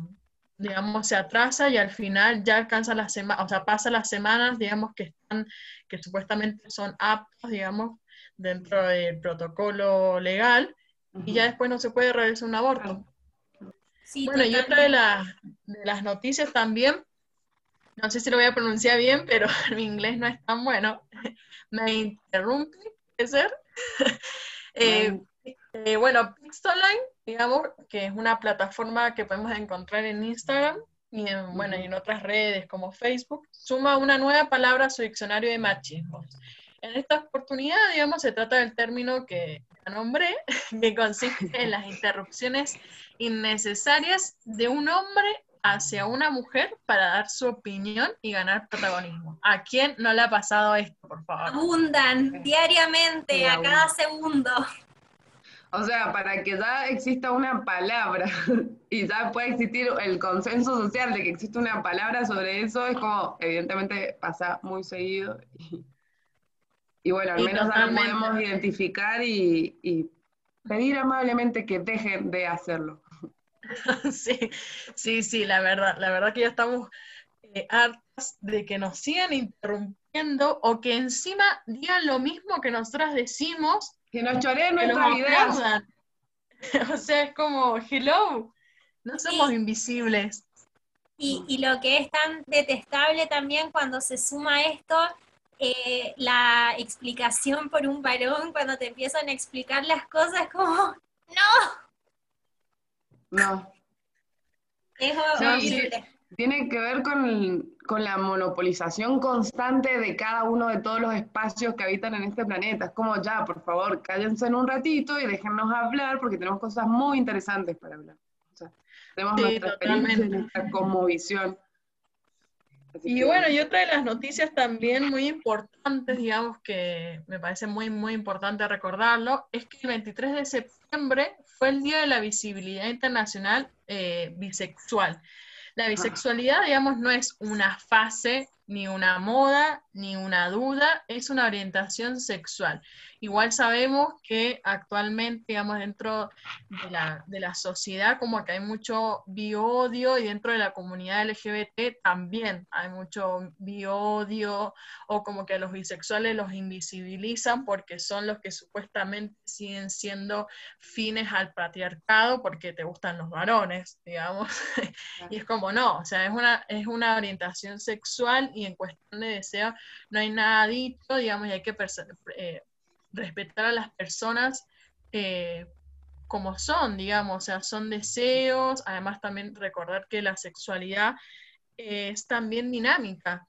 digamos, se atrasa y al final ya alcanza las semanas, o sea, pasa las semanas, digamos, que están, que supuestamente son aptos, digamos, dentro del protocolo legal, y ya después no se puede realizar un aborto. Sí, Bueno, y otra de, las de las noticias también, no sé si lo voy a pronunciar bien, pero mi inglés no es tan bueno. Me interrumpe, ¿puede ser? Eh, eh, bueno, Pixeline, digamos, que es una plataforma que podemos encontrar en Instagram y en, bueno, y en otras redes como Facebook, suma una nueva palabra a su diccionario de machismos. En esta oportunidad, digamos, se trata del término que nombré, que consiste en las interrupciones innecesarias de un hombre hacia una mujer para dar su opinión y ganar protagonismo. ¿A quién no le ha pasado esto, por favor? Abundan diariamente, Sí, a abundan. cada segundo. O sea, para que ya exista una palabra y ya pueda existir el consenso social de que existe una palabra sobre eso, es como, evidentemente pasa muy seguido. Y, y bueno, al menos ya lo podemos identificar y, y pedir amablemente que dejen de hacerlo. Sí, sí, sí, la verdad, la verdad que ya estamos eh, hartas de que nos sigan interrumpiendo o que encima digan lo mismo que nosotras decimos, Que nos choreen nuestras ideas. O sea, es como, hello, no somos invisibles. Y, y lo que es tan detestable también cuando se suma esto, eh, la explicación por un varón, cuando te empiezan a explicar las cosas, como, No, es Sí, horrible. tiene que ver con, con la monopolización constante de cada uno de todos los espacios que habitan en este planeta. Es como ya, por favor, cállense en un ratito y déjennos hablar porque tenemos cosas muy interesantes para hablar. O sea, tenemos Sí, nuestra experiencia, nuestra cosmovisión. Así Y que- bueno, y otra de las noticias también muy importantes, digamos que me parece muy, muy importante recordarlo, es que el 23 de septiembre fue el Día de la Visibilidad Internacional eh, Bisexual. La bisexualidad, digamos, no es una fase, ni una moda, ni una duda, es una orientación sexual. Igual sabemos que actualmente, digamos, dentro de la, de la sociedad, como que hay mucho biodio y dentro de la comunidad LGBT también hay mucho biodio o como que a los bisexuales los invisibilizan porque son los que supuestamente siguen siendo fines al patriarcado porque te gustan los varones, digamos. y es como no, o sea, es una, es una orientación sexual y en cuestión de deseo no hay nada dicho, digamos, y hay que eh, respetar a las personas eh, como son, digamos, o sea, son deseos, además también recordar que la sexualidad es también dinámica,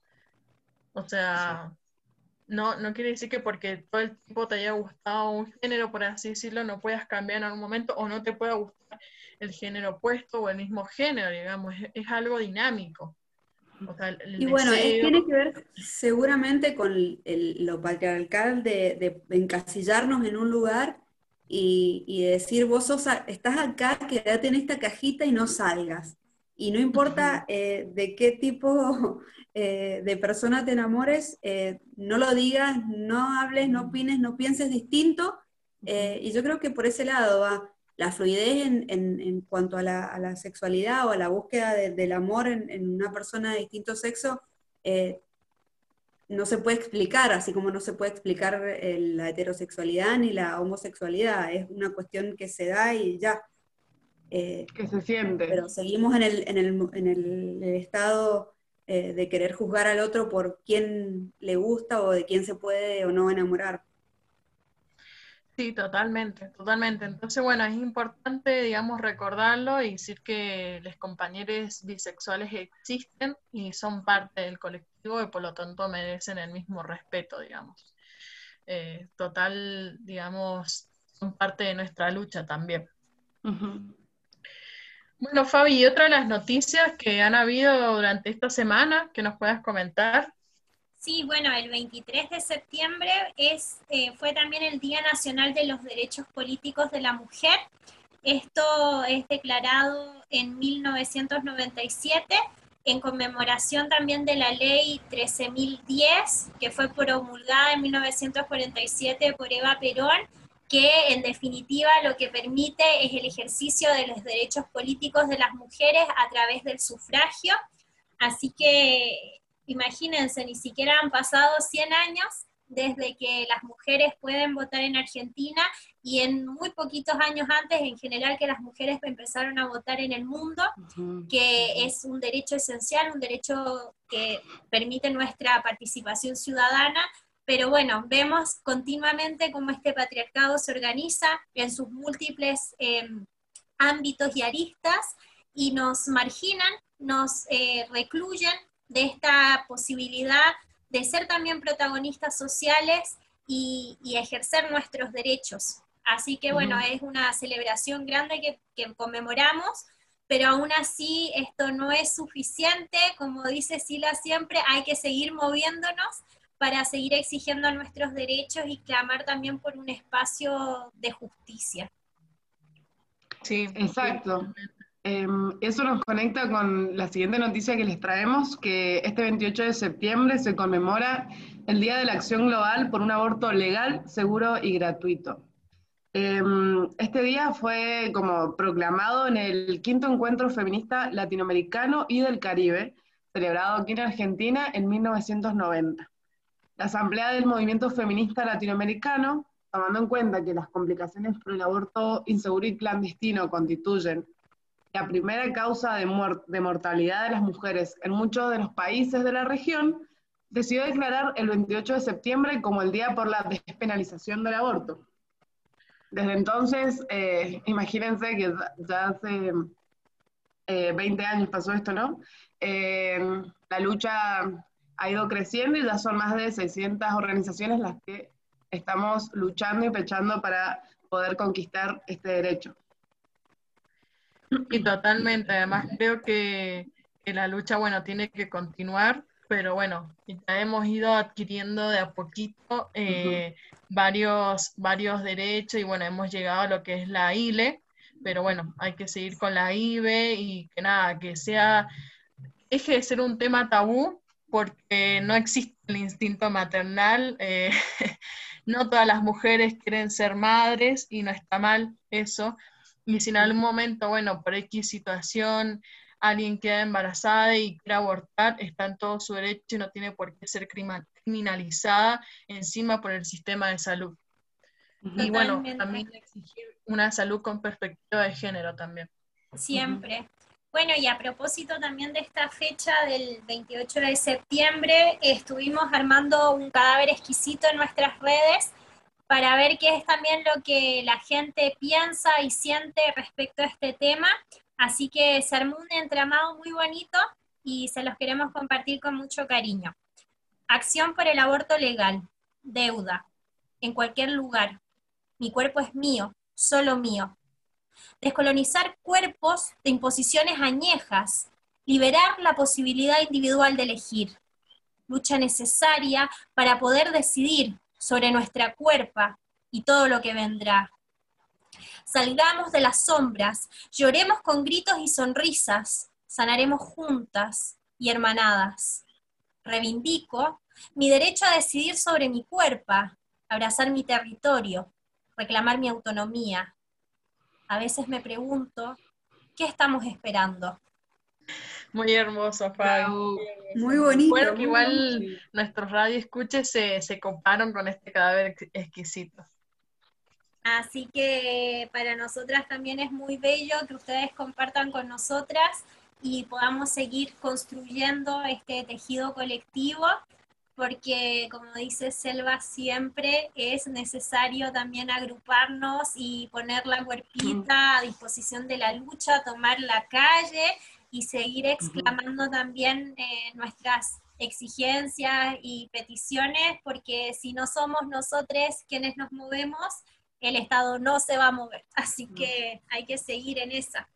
o sea, no, no quiere decir que porque todo el tiempo te haya gustado un género, por así decirlo, no puedas cambiar en algún momento o no te pueda gustar el género opuesto o el mismo género, digamos, es, es algo dinámico. O sea, el- el Y bueno, deseo- tiene que ver seguramente con el- lo patriarcal de, de encasillarnos en un lugar y, y decir, vos sos a- estás acá, quédate en esta cajita y no salgas. Y no importa eh, de qué tipo eh, de persona te enamores, eh, no lo digas, no hables, no opines, no pienses distinto. y yo creo que por ese lado va. La fluidez en, cuanto a la, sexualidad o a la búsqueda del amor en, una persona de distinto sexo eh, no se puede explicar, así como no se puede explicar eh, la heterosexualidad ni la homosexualidad, es una cuestión que se da y ya. Eh, que se siente. Pero seguimos en el, estado de querer juzgar al otro por quién le gusta o de quién se puede o no enamorar. Sí, totalmente, totalmente. Entonces, bueno, es importante, digamos, recordarlo y decir que los compañeros bisexuales existen y son parte del colectivo y por lo tanto merecen el mismo respeto, digamos. Eh, total, digamos, son parte de nuestra lucha también. Bueno, Fabi, y otra de las noticias que han habido durante esta semana que nos puedas comentar. Sí, bueno, el 23 de septiembre es, eh, fue también el Día Nacional de los Derechos Políticos de la Mujer. Esto es declarado en 1997 en conmemoración también de la ley 13.010, que fue promulgada en 1947 por Eva Perón, que en definitiva lo que permite es el ejercicio de los derechos políticos de las mujeres a través del sufragio. Así que imagínense, ni siquiera han pasado 100 años desde que las mujeres pueden votar en Argentina y en muy poquitos años antes, en general, que las mujeres empezaron a votar en el mundo, que es un derecho esencial, un derecho que permite nuestra participación ciudadana, pero bueno, vemos continuamente cómo este patriarcado se organiza en sus múltiples em, ámbitos y aristas y nos marginan, nos eh, recluyen de esta posibilidad de ser también protagonistas sociales y, ejercer nuestros derechos. Así que bueno, es una celebración grande que, que, conmemoramos, pero aún así esto no es suficiente, como dice Sila siempre, hay que seguir moviéndonos para seguir exigiendo nuestros derechos y clamar también por un espacio de justicia. Sí, exacto. Em, eso nos conecta con la siguiente noticia que les traemos, que este 28 de septiembre se conmemora el Día de la Acción Global por un aborto legal, seguro y gratuito. Em, este día fue como proclamado en el quinto encuentro feminista latinoamericano y del Caribe, celebrado aquí en Argentina en 1990. La Asamblea del Movimiento Feminista Latinoamericano, tomando en cuenta que las complicaciones por el aborto inseguro y clandestino constituyen la primera causa de, de mortalidad de las mujeres en muchos de los países de la región, decidió declarar el 28 de septiembre como el Día por la Despenalización del Aborto. Desde entonces, eh, imagínense que ya hace 20 eh, años pasó esto, ¿no? Eh, la lucha ha ido creciendo y ya son más de 600 organizaciones las que estamos luchando y pechando para poder conquistar este derecho. Y totalmente, además creo que, la lucha, bueno, tiene que continuar, pero bueno, ya hemos ido adquiriendo de a poquito eh, varios, varios derechos y bueno, hemos llegado a lo que es la ILE, pero bueno, hay que seguir con la IBE y que nada, que sea, deje de ser un tema tabú porque no existe el instinto maternal, eh, no todas las mujeres quieren ser madres y no está mal eso, y si en algún momento, bueno, por X situación, alguien queda embarazada y quiere abortar, está en todo su derecho y no tiene por qué ser criminalizada encima por el sistema de salud. Y bueno, también exigir una salud con perspectiva de género también. Siempre. Bueno, y a propósito también de esta fecha del 28 de septiembre, estuvimos armando un cadáver exquisito en nuestras redes para ver qué es también lo que la gente piensa y siente respecto a este tema. Así que se armó un entramado muy bonito y se los queremos compartir con mucho cariño. Acción por el aborto legal, deuda, en cualquier lugar. Mi cuerpo es mío, solo mío. Descolonizar cuerpos de imposiciones añejas, liberar la posibilidad individual de elegir. Lucha necesaria para poder decidir sobre nuestra cuerpa y todo lo que vendrá. Salgamos de las sombras, lloremos con gritos y sonrisas, sanaremos juntas y hermanadas. Reivindico mi derecho a decidir sobre mi cuerpo, abrazar mi territorio, reclamar mi autonomía. a veces me pregunto, ¿qué estamos esperando? Muy hermoso, Fabi. Muy bonito. Bueno, que igual bonito. nuestros radio escuches se, se comparan con este cadáver ex- exquisito. Así que para nosotras también es muy bello que ustedes compartan con nosotras y podamos seguir construyendo este tejido colectivo, porque como dice Selva, siempre es necesario también agruparnos y poner la cuerpita a disposición de la lucha, tomar la calle y seguir exclamando también eh, nuestras exigencias y peticiones, porque si no somos nosotros quienes nos movemos, el Estado no se va a mover. Así que hay que seguir en esa.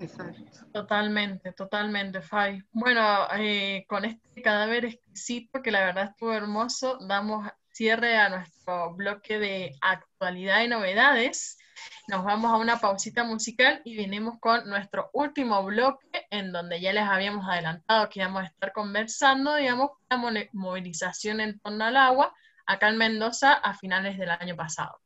Exacto. Totalmente, totalmente, Fabi. Bueno, eh, con este cadáver exquisito, que la verdad estuvo hermoso, damos cierre a nuestro bloque de actualidad y novedades. Nos vamos a una pausita musical y venimos con nuestro último bloque, en donde ya les habíamos adelantado que íbamos a estar conversando, digamos, la movilización en torno al agua acá en Mendoza a finales del año pasado.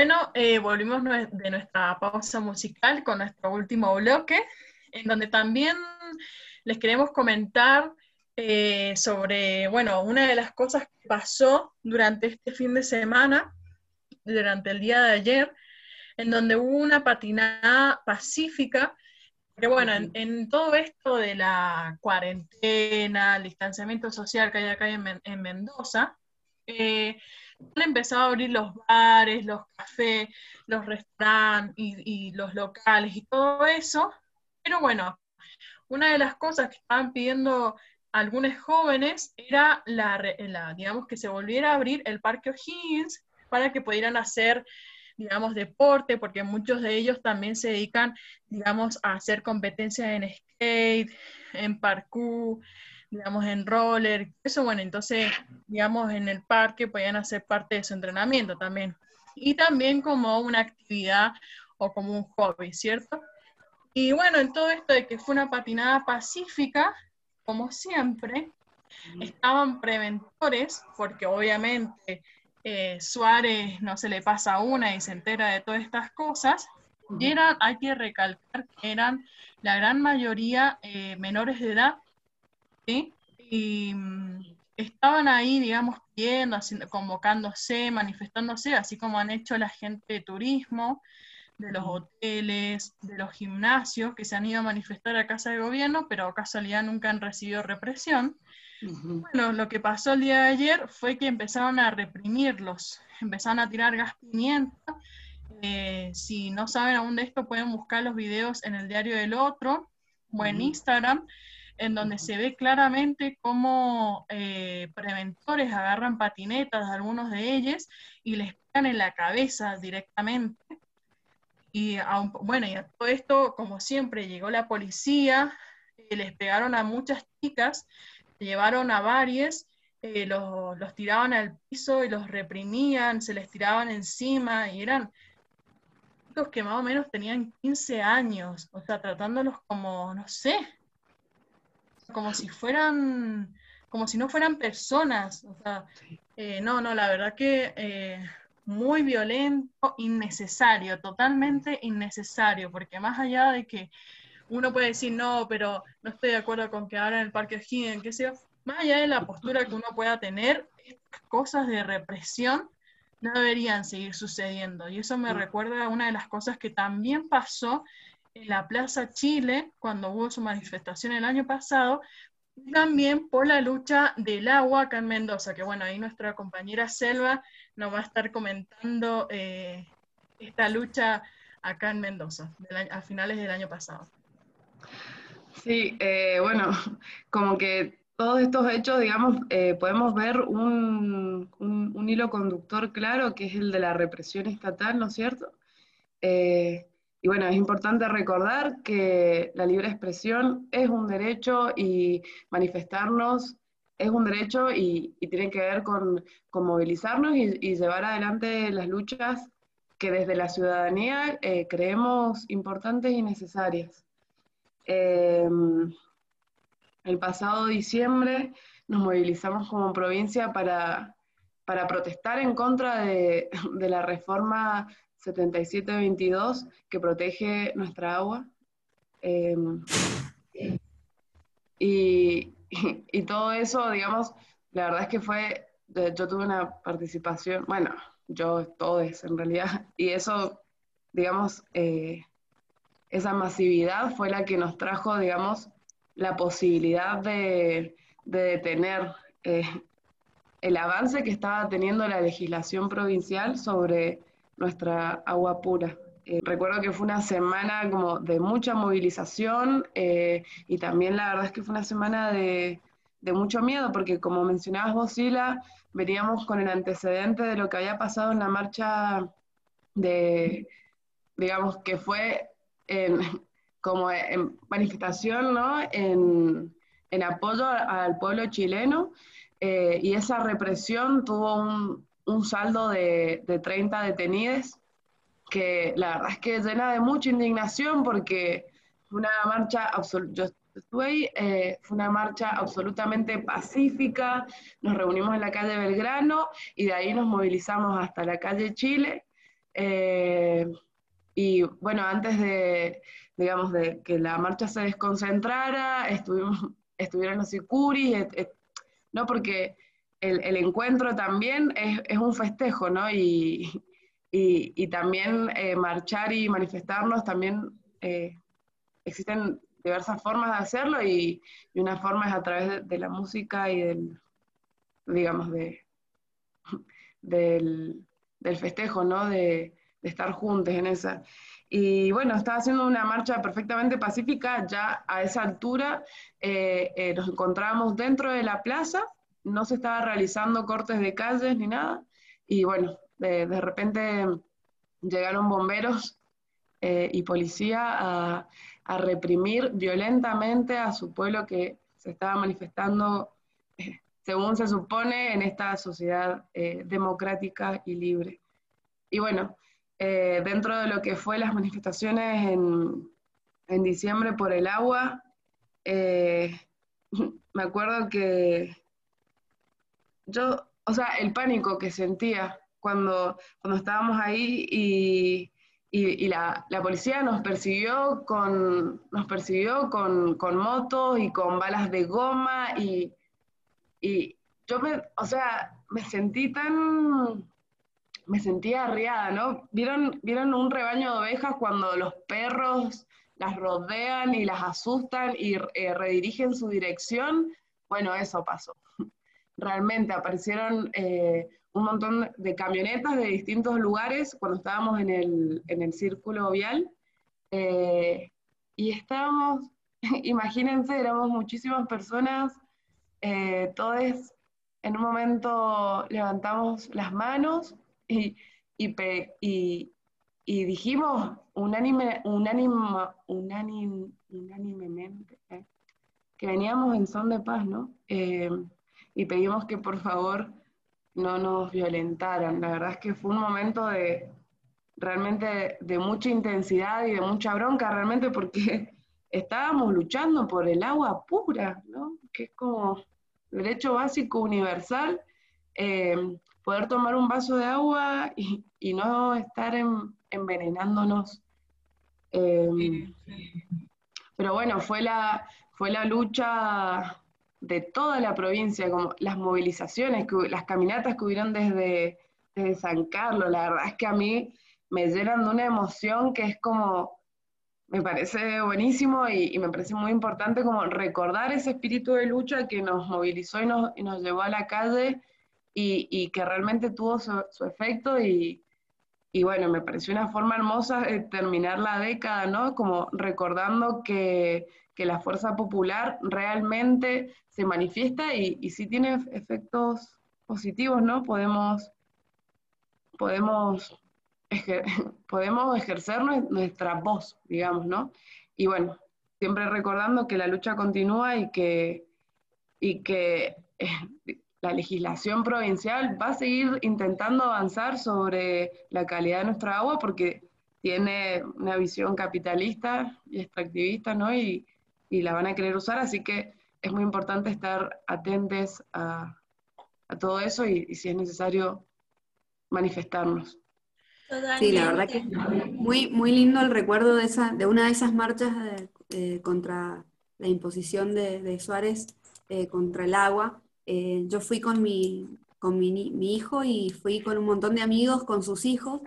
Bueno, eh, volvimos de nuestra pausa musical con nuestro último bloque, en donde también les queremos comentar eh, sobre, bueno, una de las cosas que pasó durante este fin de semana, durante el día de ayer, en donde hubo una patinada pacífica, que bueno, en, todo esto de la cuarentena, el distanciamiento social que hay acá en, Mendoza, eh, han empezado a abrir los bares, los cafés, los restaurantes y, los locales y todo eso. Pero bueno, una de las cosas que estaban pidiendo algunos jóvenes era la, digamos, que se volviera a abrir el Parque O'Higgins para que pudieran hacer, digamos, deporte, porque muchos de ellos también se dedican, digamos, a hacer competencias en skate, en parkour, digamos, en roller, eso, bueno, entonces, digamos, en el parque podían hacer parte de su entrenamiento también. Y también como una actividad o como un hobby, ¿cierto? Y bueno, en todo esto de que fue una patinada pacífica, como siempre, estaban preventores, porque obviamente eh, Suárez no se le pasa una y se entera de todas estas cosas, y eran, hay que recalcar que eran la gran mayoría eh, menores de edad y mm, estaban ahí, digamos, pidiendo, convocándose, manifestándose, así como han hecho la gente de turismo, de los hoteles, de los gimnasios, que se han ido a manifestar a casa de gobierno, pero casualidad nunca han recibido represión. Bueno, lo que pasó el día de ayer fue que empezaron a reprimirlos, empezaron a tirar gas pimienta. Eh, si no saben aún de esto, pueden buscar los videos en el diario del otro o en Instagram en donde se ve claramente cómo eh, preventores agarran patinetas, algunos de ellos, y les pegan en la cabeza directamente. Y bueno, y a todo esto, como siempre, llegó la policía, eh, les pegaron a muchas chicas, llevaron a varias, eh, los, los, tiraban al piso y los reprimían, se les tiraban encima, y eran chicos que más o menos tenían 15 años, o sea, tratándolos como, no sé, como si fueran, como si no fueran personas. O sea, eh, no, no, la verdad que eh, muy violento, innecesario, totalmente innecesario, porque más allá de que uno puede decir, no, pero no estoy de acuerdo con que ahora en el Parque O'Higgins, que sea, más allá de la postura que uno pueda tener, estas cosas de represión no deberían seguir sucediendo. Y eso me recuerda a una de las cosas que también pasó en la Plaza Chile, cuando hubo su manifestación el año pasado, también por la lucha del agua acá en Mendoza, que bueno, ahí nuestra compañera Selva nos va a estar comentando eh, esta lucha acá en Mendoza, a finales del año pasado. Sí, eh, bueno, como que todos estos hechos, digamos, eh, podemos ver un, un, hilo conductor claro, que es el de la represión estatal, ¿no es cierto? Y bueno, es importante recordar que la libre expresión es un derecho y manifestarnos es un derecho y, tiene que ver con, movilizarnos y, llevar adelante las luchas que desde la ciudadanía eh, creemos importantes y necesarias. Em, el pasado diciembre nos movilizamos como provincia para, para protestar en contra de, de la reforma 7722 que protege nuestra agua. Em, y, todo eso, digamos, la verdad es que fue, yo tuve una participación, bueno, yo todos en realidad, y eso, digamos, eh, esa masividad fue la que nos trajo, digamos, la posibilidad de, detener eh, el avance que estaba teniendo la legislación provincial sobre nuestra agua pura. Eh, recuerdo que fue una semana como de mucha movilización eh, y también la verdad es que fue una semana de, mucho miedo porque como mencionabas vos, Sila, veníamos con el antecedente de lo que había pasado en la marcha de, digamos, que fue como en manifestación, ¿no? En, apoyo al pueblo chileno eh, y esa represión tuvo un, un saldo de, de 30 detenidos, que la verdad es que llena de mucha indignación porque fue una marcha yo estuve ahí, eh, fue una marcha absolutamente pacífica, nos reunimos en la calle Belgrano y de ahí nos movilizamos hasta la calle Chile. Eh, y bueno, antes de, digamos, de que la marcha se desconcentrara, estuvimos, estuvieron los sicuris, ¿no? Porque el, encuentro también es, un festejo, ¿no? Y, también eh, marchar y manifestarnos también eh, existen diversas formas de hacerlo y, una forma es a través de, la música y del, digamos, de, del, festejo, ¿no? De, estar juntos en esa. Y bueno, estaba haciendo una marcha perfectamente pacífica, ya a esa altura eh, nos encontrábamos dentro de la plaza, no se estaba realizando cortes de calles ni nada, y bueno, de, repente llegaron bomberos eh, y policía a, a, reprimir violentamente a su pueblo que se estaba manifestando según se supone en esta sociedad eh, democrática y libre. Y bueno, eh, dentro de lo que fue las manifestaciones en, en diciembre por el agua, eh, me acuerdo que yo, o sea, el pánico que sentía cuando, cuando estábamos ahí y, y, la, la, policía nos persiguió con, nos persiguió con, con motos y con balas de goma y, y yo me, o sea, me sentí tan, me sentía arriada, ¿no? ¿Vieron, ¿Vieron un rebaño de ovejas cuando los perros las rodean y las asustan y eh, redirigen su dirección? Bueno, eso pasó. Realmente aparecieron eh, un montón de camionetas de distintos lugares cuando estábamos en el, en el círculo vial. Eh, y estábamos, imagínense, éramos muchísimas personas eh, todos en un momento levantamos las manos y, y, dijimos unánime, unánimemente eh, que veníamos en son de paz, ¿no? Y pedimos que por favor no nos violentaran. La verdad es que fue un momento de realmente de mucha intensidad y de mucha bronca, realmente porque estábamos luchando por el agua pura, ¿no? Que es como derecho básico universal, eh, poder tomar un vaso de agua y, no estar envenenándonos. Eh, pero bueno, fue la, fue la lucha de toda la provincia, como las movilizaciones, las caminatas que hubieron desde, desde San Carlos, la verdad es que a mí me llenan de una emoción que es como me parece buenísimo y, me parece muy importante como recordar ese espíritu de lucha que nos movilizó y nos, y nos llevó a la calle y, y que realmente tuvo su, su efecto y, y, bueno, me pareció una forma hermosa de terminar la década, ¿no? Como recordando que, que la fuerza popular realmente se manifiesta y, y sí tiene efectos positivos, ¿no? Podemos, podemos podemos ejercer nuestra voz, digamos, ¿no? Y bueno, siempre recordando que la lucha continúa y que, y que eh, la legislación provincial va a seguir intentando avanzar sobre la calidad de nuestra agua porque tiene una visión capitalista y extractivista, ¿no? Y, la van a querer usar, así que es muy importante estar atentos a, todo eso y si es necesario manifestarnos. Sí, la verdad que muy, muy lindo el recuerdo de, esa, de una de esas marchas contra la imposición de, Suárez eh, contra el agua. Eh, yo fui con, mi, con mi, hijo y fui con un montón de amigos, con sus hijos.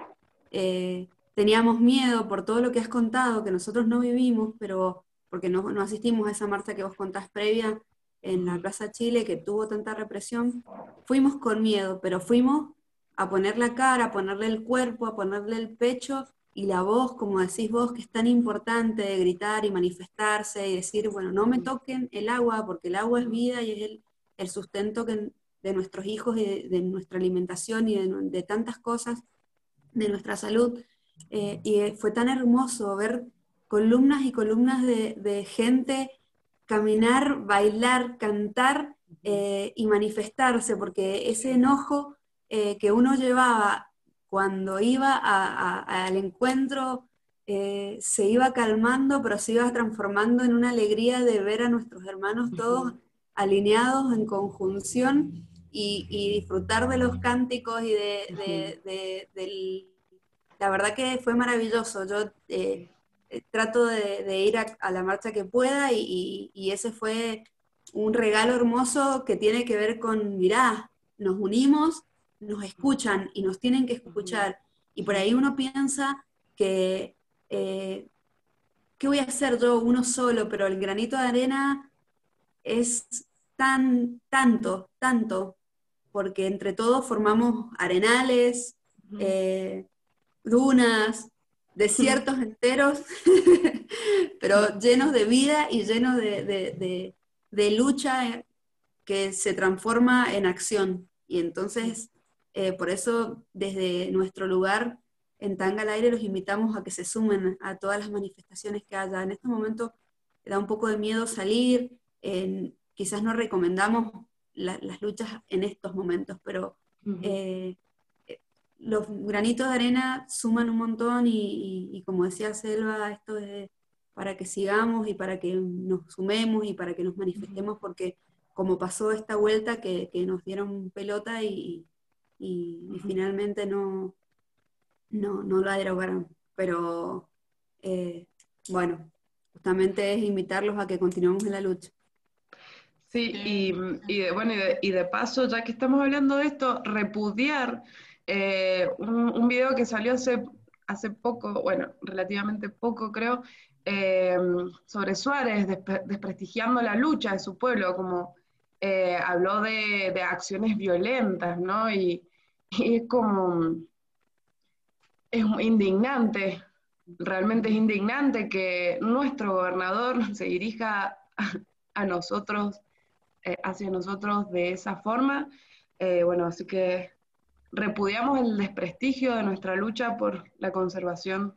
Eh, teníamos miedo por todo lo que has contado, que nosotros no vivimos, pero porque no, no asistimos a esa marcha que vos contás previa en la Plaza Chile, que tuvo tanta represión. Fuimos con miedo, pero fuimos a poner la cara, a ponerle el cuerpo, a ponerle el pecho y la voz, como decís vos, que es tan importante de gritar y manifestarse y decir, bueno, no me toquen el agua, porque el agua es vida y es el, sustento de nuestros hijos y de, nuestra alimentación y de, tantas cosas, de nuestra salud. Eh, y fue tan hermoso ver columnas y columnas de, gente caminar, bailar, cantar eh, y manifestarse, porque ese enojo eh, que uno llevaba cuando iba al encuentro eh, se iba calmando, pero se iba transformando en una alegría de ver a nuestros hermanos todos alineados en conjunción y, disfrutar de los cánticos y de, la verdad que fue maravilloso. Yo eh, trato de, ir a, la marcha que pueda y, ese fue un regalo hermoso que tiene que ver con, mirá, nos unimos, nos escuchan y nos tienen que escuchar. Y por ahí uno piensa que, eh, ¿qué voy a hacer yo uno solo? Pero el granito de arena es tan, tanto, tanto, porque entre todos formamos arenales, eh, dunas, desiertos enteros, pero llenos de vida y llenos de, lucha que se transforma en acción. Y entonces, eh, por eso, desde nuestro lugar en Tanga al Aire, los invitamos a que se sumen a todas las manifestaciones que haya. En este momento da un poco de miedo salir, quizás no recomendamos las luchas en estos momentos, pero los granitos de arena suman un montón y, como decía Selva, esto es para que sigamos y para que nos sumemos y para que nos manifestemos, porque como pasó esta vuelta que, nos dieron pelota y, finalmente no, no, no la derogaron. Pero eh, bueno, justamente es invitarlos a que continuemos en la lucha. Sí, y, y bueno, y de, paso, ya que estamos hablando de esto, repudiar eh, un, video que salió hace, poco, bueno, relativamente poco creo, eh, sobre Suárez, desprestigiando la lucha de su pueblo, como eh, habló de, acciones violentas, ¿no? Y, es como, es indignante, realmente es indignante que nuestro gobernador se dirija a, nosotros, hacia nosotros de esa forma. bueno, así que repudiamos el desprestigio de nuestra lucha por la conservación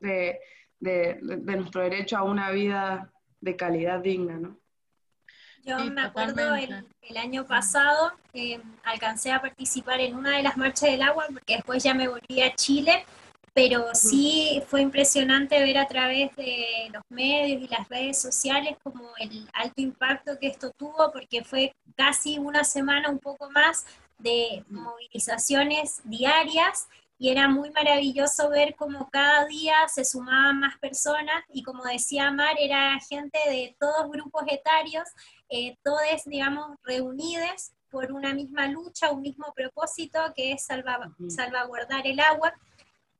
de, nuestro derecho a una vida de calidad digna, ¿no? Yo me acuerdo el, año pasado eh, alcancé a participar en una de las marchas del agua porque después ya me volví a Chile, pero sí fue impresionante ver a través de los medios y las redes sociales como el alto impacto que esto tuvo porque fue casi una semana, un poco más, de movilizaciones diarias y era muy maravilloso ver cómo cada día se sumaban más personas y como decía Mar, era gente de todos grupos etarios, eh, todos, digamos, reunidos por una misma lucha, un mismo propósito que es salvaguardar el agua.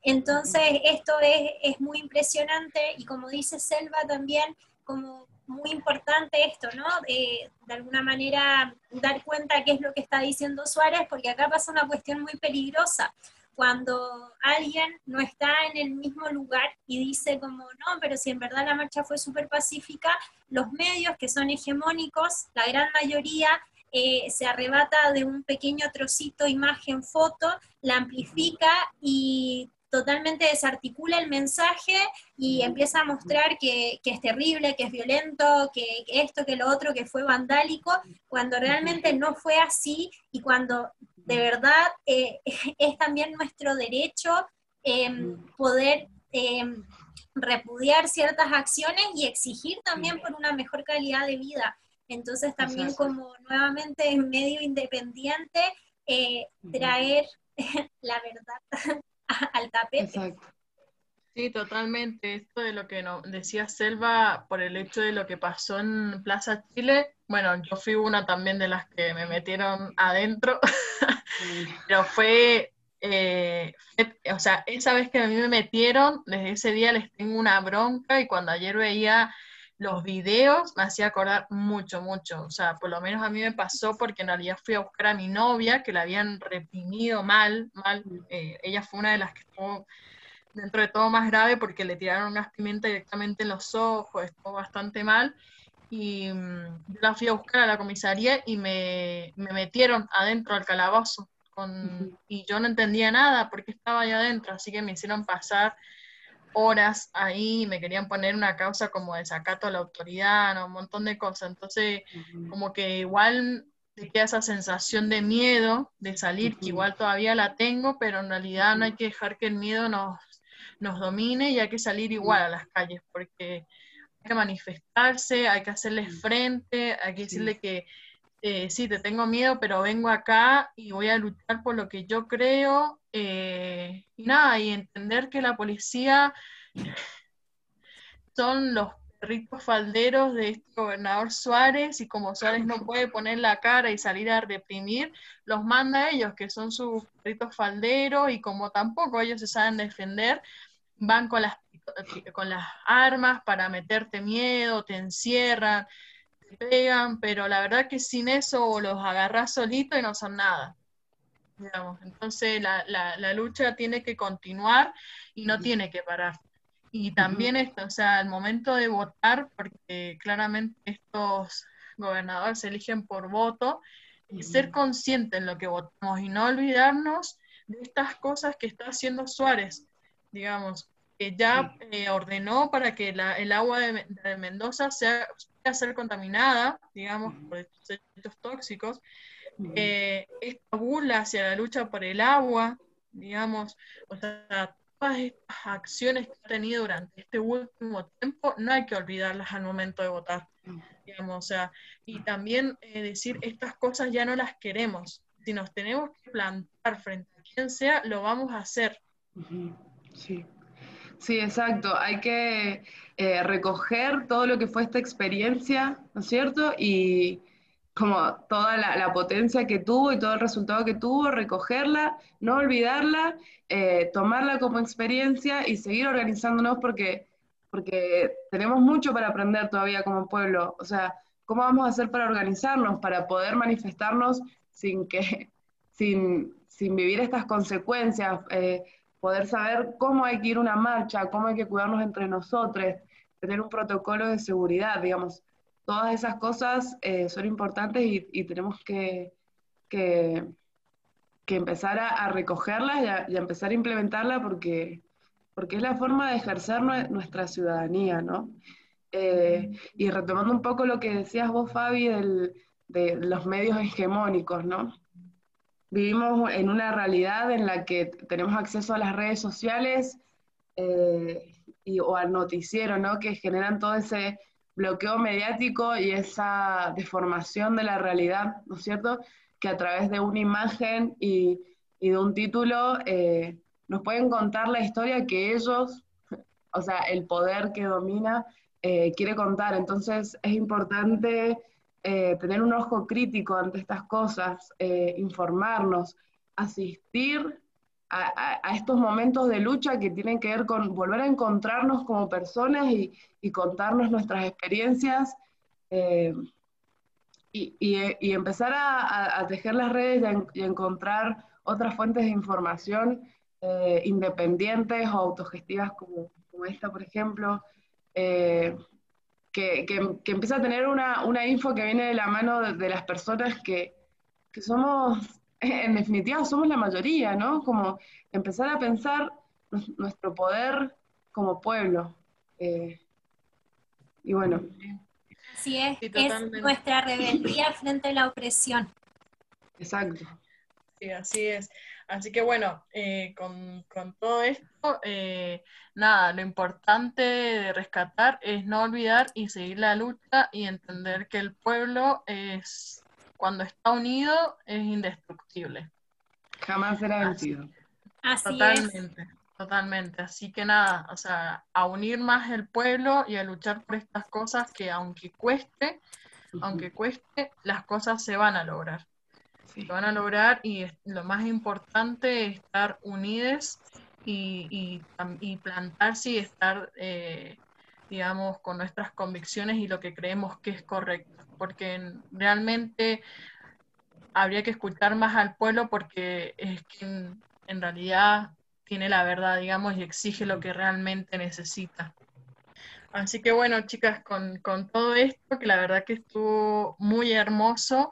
Entonces, esto es, es muy impresionante y como dice Selva también, como muy importante esto, ¿no? de alguna manera dar cuenta qué es lo que está diciendo Suárez, porque acá pasa una cuestión muy peligrosa. Cuando alguien no está en el mismo lugar y dice como, no, pero si en verdad la marcha fue súper pacífica, los medios que son hegemónicos, la gran mayoría, eh, se arrebata de un pequeño trocito, imagen, foto, la amplifica y totalmente desarticula el mensaje y empieza a mostrar que, es terrible, que es violento, que, esto, que lo otro, que fue vandálico, cuando realmente no fue así y cuando de verdad eh, es también nuestro derecho em, poder em, repudiar ciertas acciones y exigir también por una mejor calidad de vida. Entonces también como nuevamente en medio independiente, eh, traer la verdad al tapete. Sí, totalmente. Esto de lo que no, decía Selva por el hecho de lo que pasó en Plaza Chile. Bueno, yo fui una también de las que me metieron adentro, pero fue, eh, o sea, esa vez que a mí me metieron, desde ese día les tengo una bronca y cuando ayer veía los videos me hacía acordar mucho, mucho. O sea, por lo menos a mí me pasó porque en realidad fui a buscar a mi novia, que la habían reprimido mal, mal. Eh, ella fue una de las que estuvo dentro de todo más grave porque le tiraron gas pimienta directamente en los ojos, estuvo bastante mal. Y mm, yo la fui a buscar a la comisaría y me, me metieron adentro al calabozo. Con, Y yo no entendía nada porque estaba allá adentro, así que me hicieron pasar horas ahí, me querían poner una causa como desacato a la autoridad, ¿no? un montón de cosas. Entonces, como que igual te queda esa sensación de miedo de salir, que igual todavía la tengo, pero en realidad no hay que dejar que el miedo nos, nos domine y hay que salir igual a las calles, porque hay que manifestarse, hay que hacerles frente, hay que decirle que eh, sí, te tengo miedo, pero vengo acá y voy a luchar por lo que yo creo. eh, y nada, y entender que la policía son los perritos falderos de este gobernador Suárez y como Suárez no puede poner la cara y salir a reprimir, los manda a ellos, que son sus perritos falderos y como tampoco ellos se saben defender, van con las, con las armas para meterte miedo, te encierran, te pegan, pero la verdad que sin eso los agarras solito y no son nada. Digamos. Entonces la, la, la lucha tiene que continuar y no tiene que parar. Y también esto, o sea, al momento de votar, porque claramente estos gobernadores se eligen por voto, y ser consciente en lo que votamos y no olvidarnos de estas cosas que está haciendo Suárez, digamos, que ya eh, ordenó para que la- el agua de Mendoza sea, pueda ser contaminada, digamos, por estos tóxicos, eh, esta burla hacia la lucha por el agua, digamos, o sea, todas estas acciones que ha tenido durante este último tiempo, no hay que olvidarlas al momento de votar, digamos, o sea, y también eh, decir, estas cosas ya no las queremos, si nos tenemos que plantar frente a quien sea, lo vamos a hacer. Sí. Sí, exacto. Hay que eh, recoger todo lo que fue esta experiencia, ¿no es cierto? Y como toda la, potencia que tuvo y todo el resultado que tuvo, recogerla, no olvidarla, eh, tomarla como experiencia y seguir organizándonos porque, porque tenemos mucho para aprender todavía como pueblo. O sea, ¿cómo vamos a hacer para organizarnos, para poder manifestarnos sin que, sin, sin vivir estas consecuencias? eh, poder saber cómo hay que ir una marcha, cómo hay que cuidarnos entre nosotros, tener un protocolo de seguridad, digamos. Todas esas cosas eh, son importantes y, tenemos que, que, empezar a, recogerlas y a, empezar a implementarlas porque, porque es la forma de ejercer nue- nuestra ciudadanía, ¿no? Eh, y retomando un poco lo que decías vos, Fabi, del- de los medios hegemónicos, ¿no? Vivimos en una realidad en la que tenemos acceso a las redes sociales eh, y, o al noticiero, ¿no? Que generan todo ese bloqueo mediático y esa deformación de la realidad, ¿no es cierto? Que a través de una imagen y, y de un título eh, nos pueden contar la historia que ellos, o sea, el poder que domina, eh, quiere contar. Entonces es importante eh, tener un ojo crítico ante estas cosas, eh, informarnos, asistir a, estos momentos de lucha que tienen que ver con volver a encontrarnos como personas y, contarnos nuestras experiencias eh, y, empezar a, tejer las redes y encontrar otras fuentes de información independientes o autogestivas como, esta, por ejemplo. Que, que, que empieza a tener una, una info que viene de la mano de, de las personas que, que somos, en definitiva, somos la mayoría, ¿no? Como empezar a pensar nues- nuestro poder como pueblo. Eh, y bueno, Así es, Sí, es nuestra rebeldía frente a la opresión. exacto. Sí, así es. Así que bueno, eh, con, con todo esto, eh, nada, lo importante de rescatar es no olvidar y seguir la lucha y entender que el pueblo es, cuando está unido, es indestructible. Jamás será vencido. Así es. Totalmente, totalmente. Así que nada, o sea, a unir más el pueblo y a luchar por estas cosas que aunque cueste, aunque cueste, las cosas se van a lograr. Sí. Se van a lograr y es- lo más importante es estar unidos y, y, y plantarse y estar, eh, digamos, con nuestras convicciones y lo que creemos que es correcto. Porque en- realmente habría que escuchar más al pueblo porque es quien en realidad tiene la verdad, digamos, y exige lo que realmente necesita. Así que bueno, chicas, con, con todo esto, que la verdad que estuvo muy hermoso,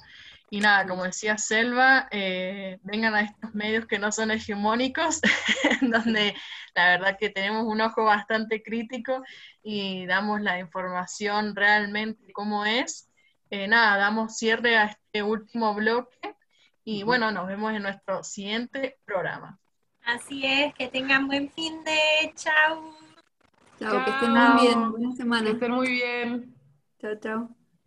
y nada, como decía Selva, eh, vengan a estos medios que no son hegemónicos, donde la verdad que tenemos un ojo bastante crítico y damos la información realmente como es. Eh, nada, damos cierre a este último bloque y bueno, nos vemos en nuestro siguiente programa. Así es, que tengan buen fin de chao. Chao, que estén muy bien. Buena Que semana. estén muy bien. Chao, chao.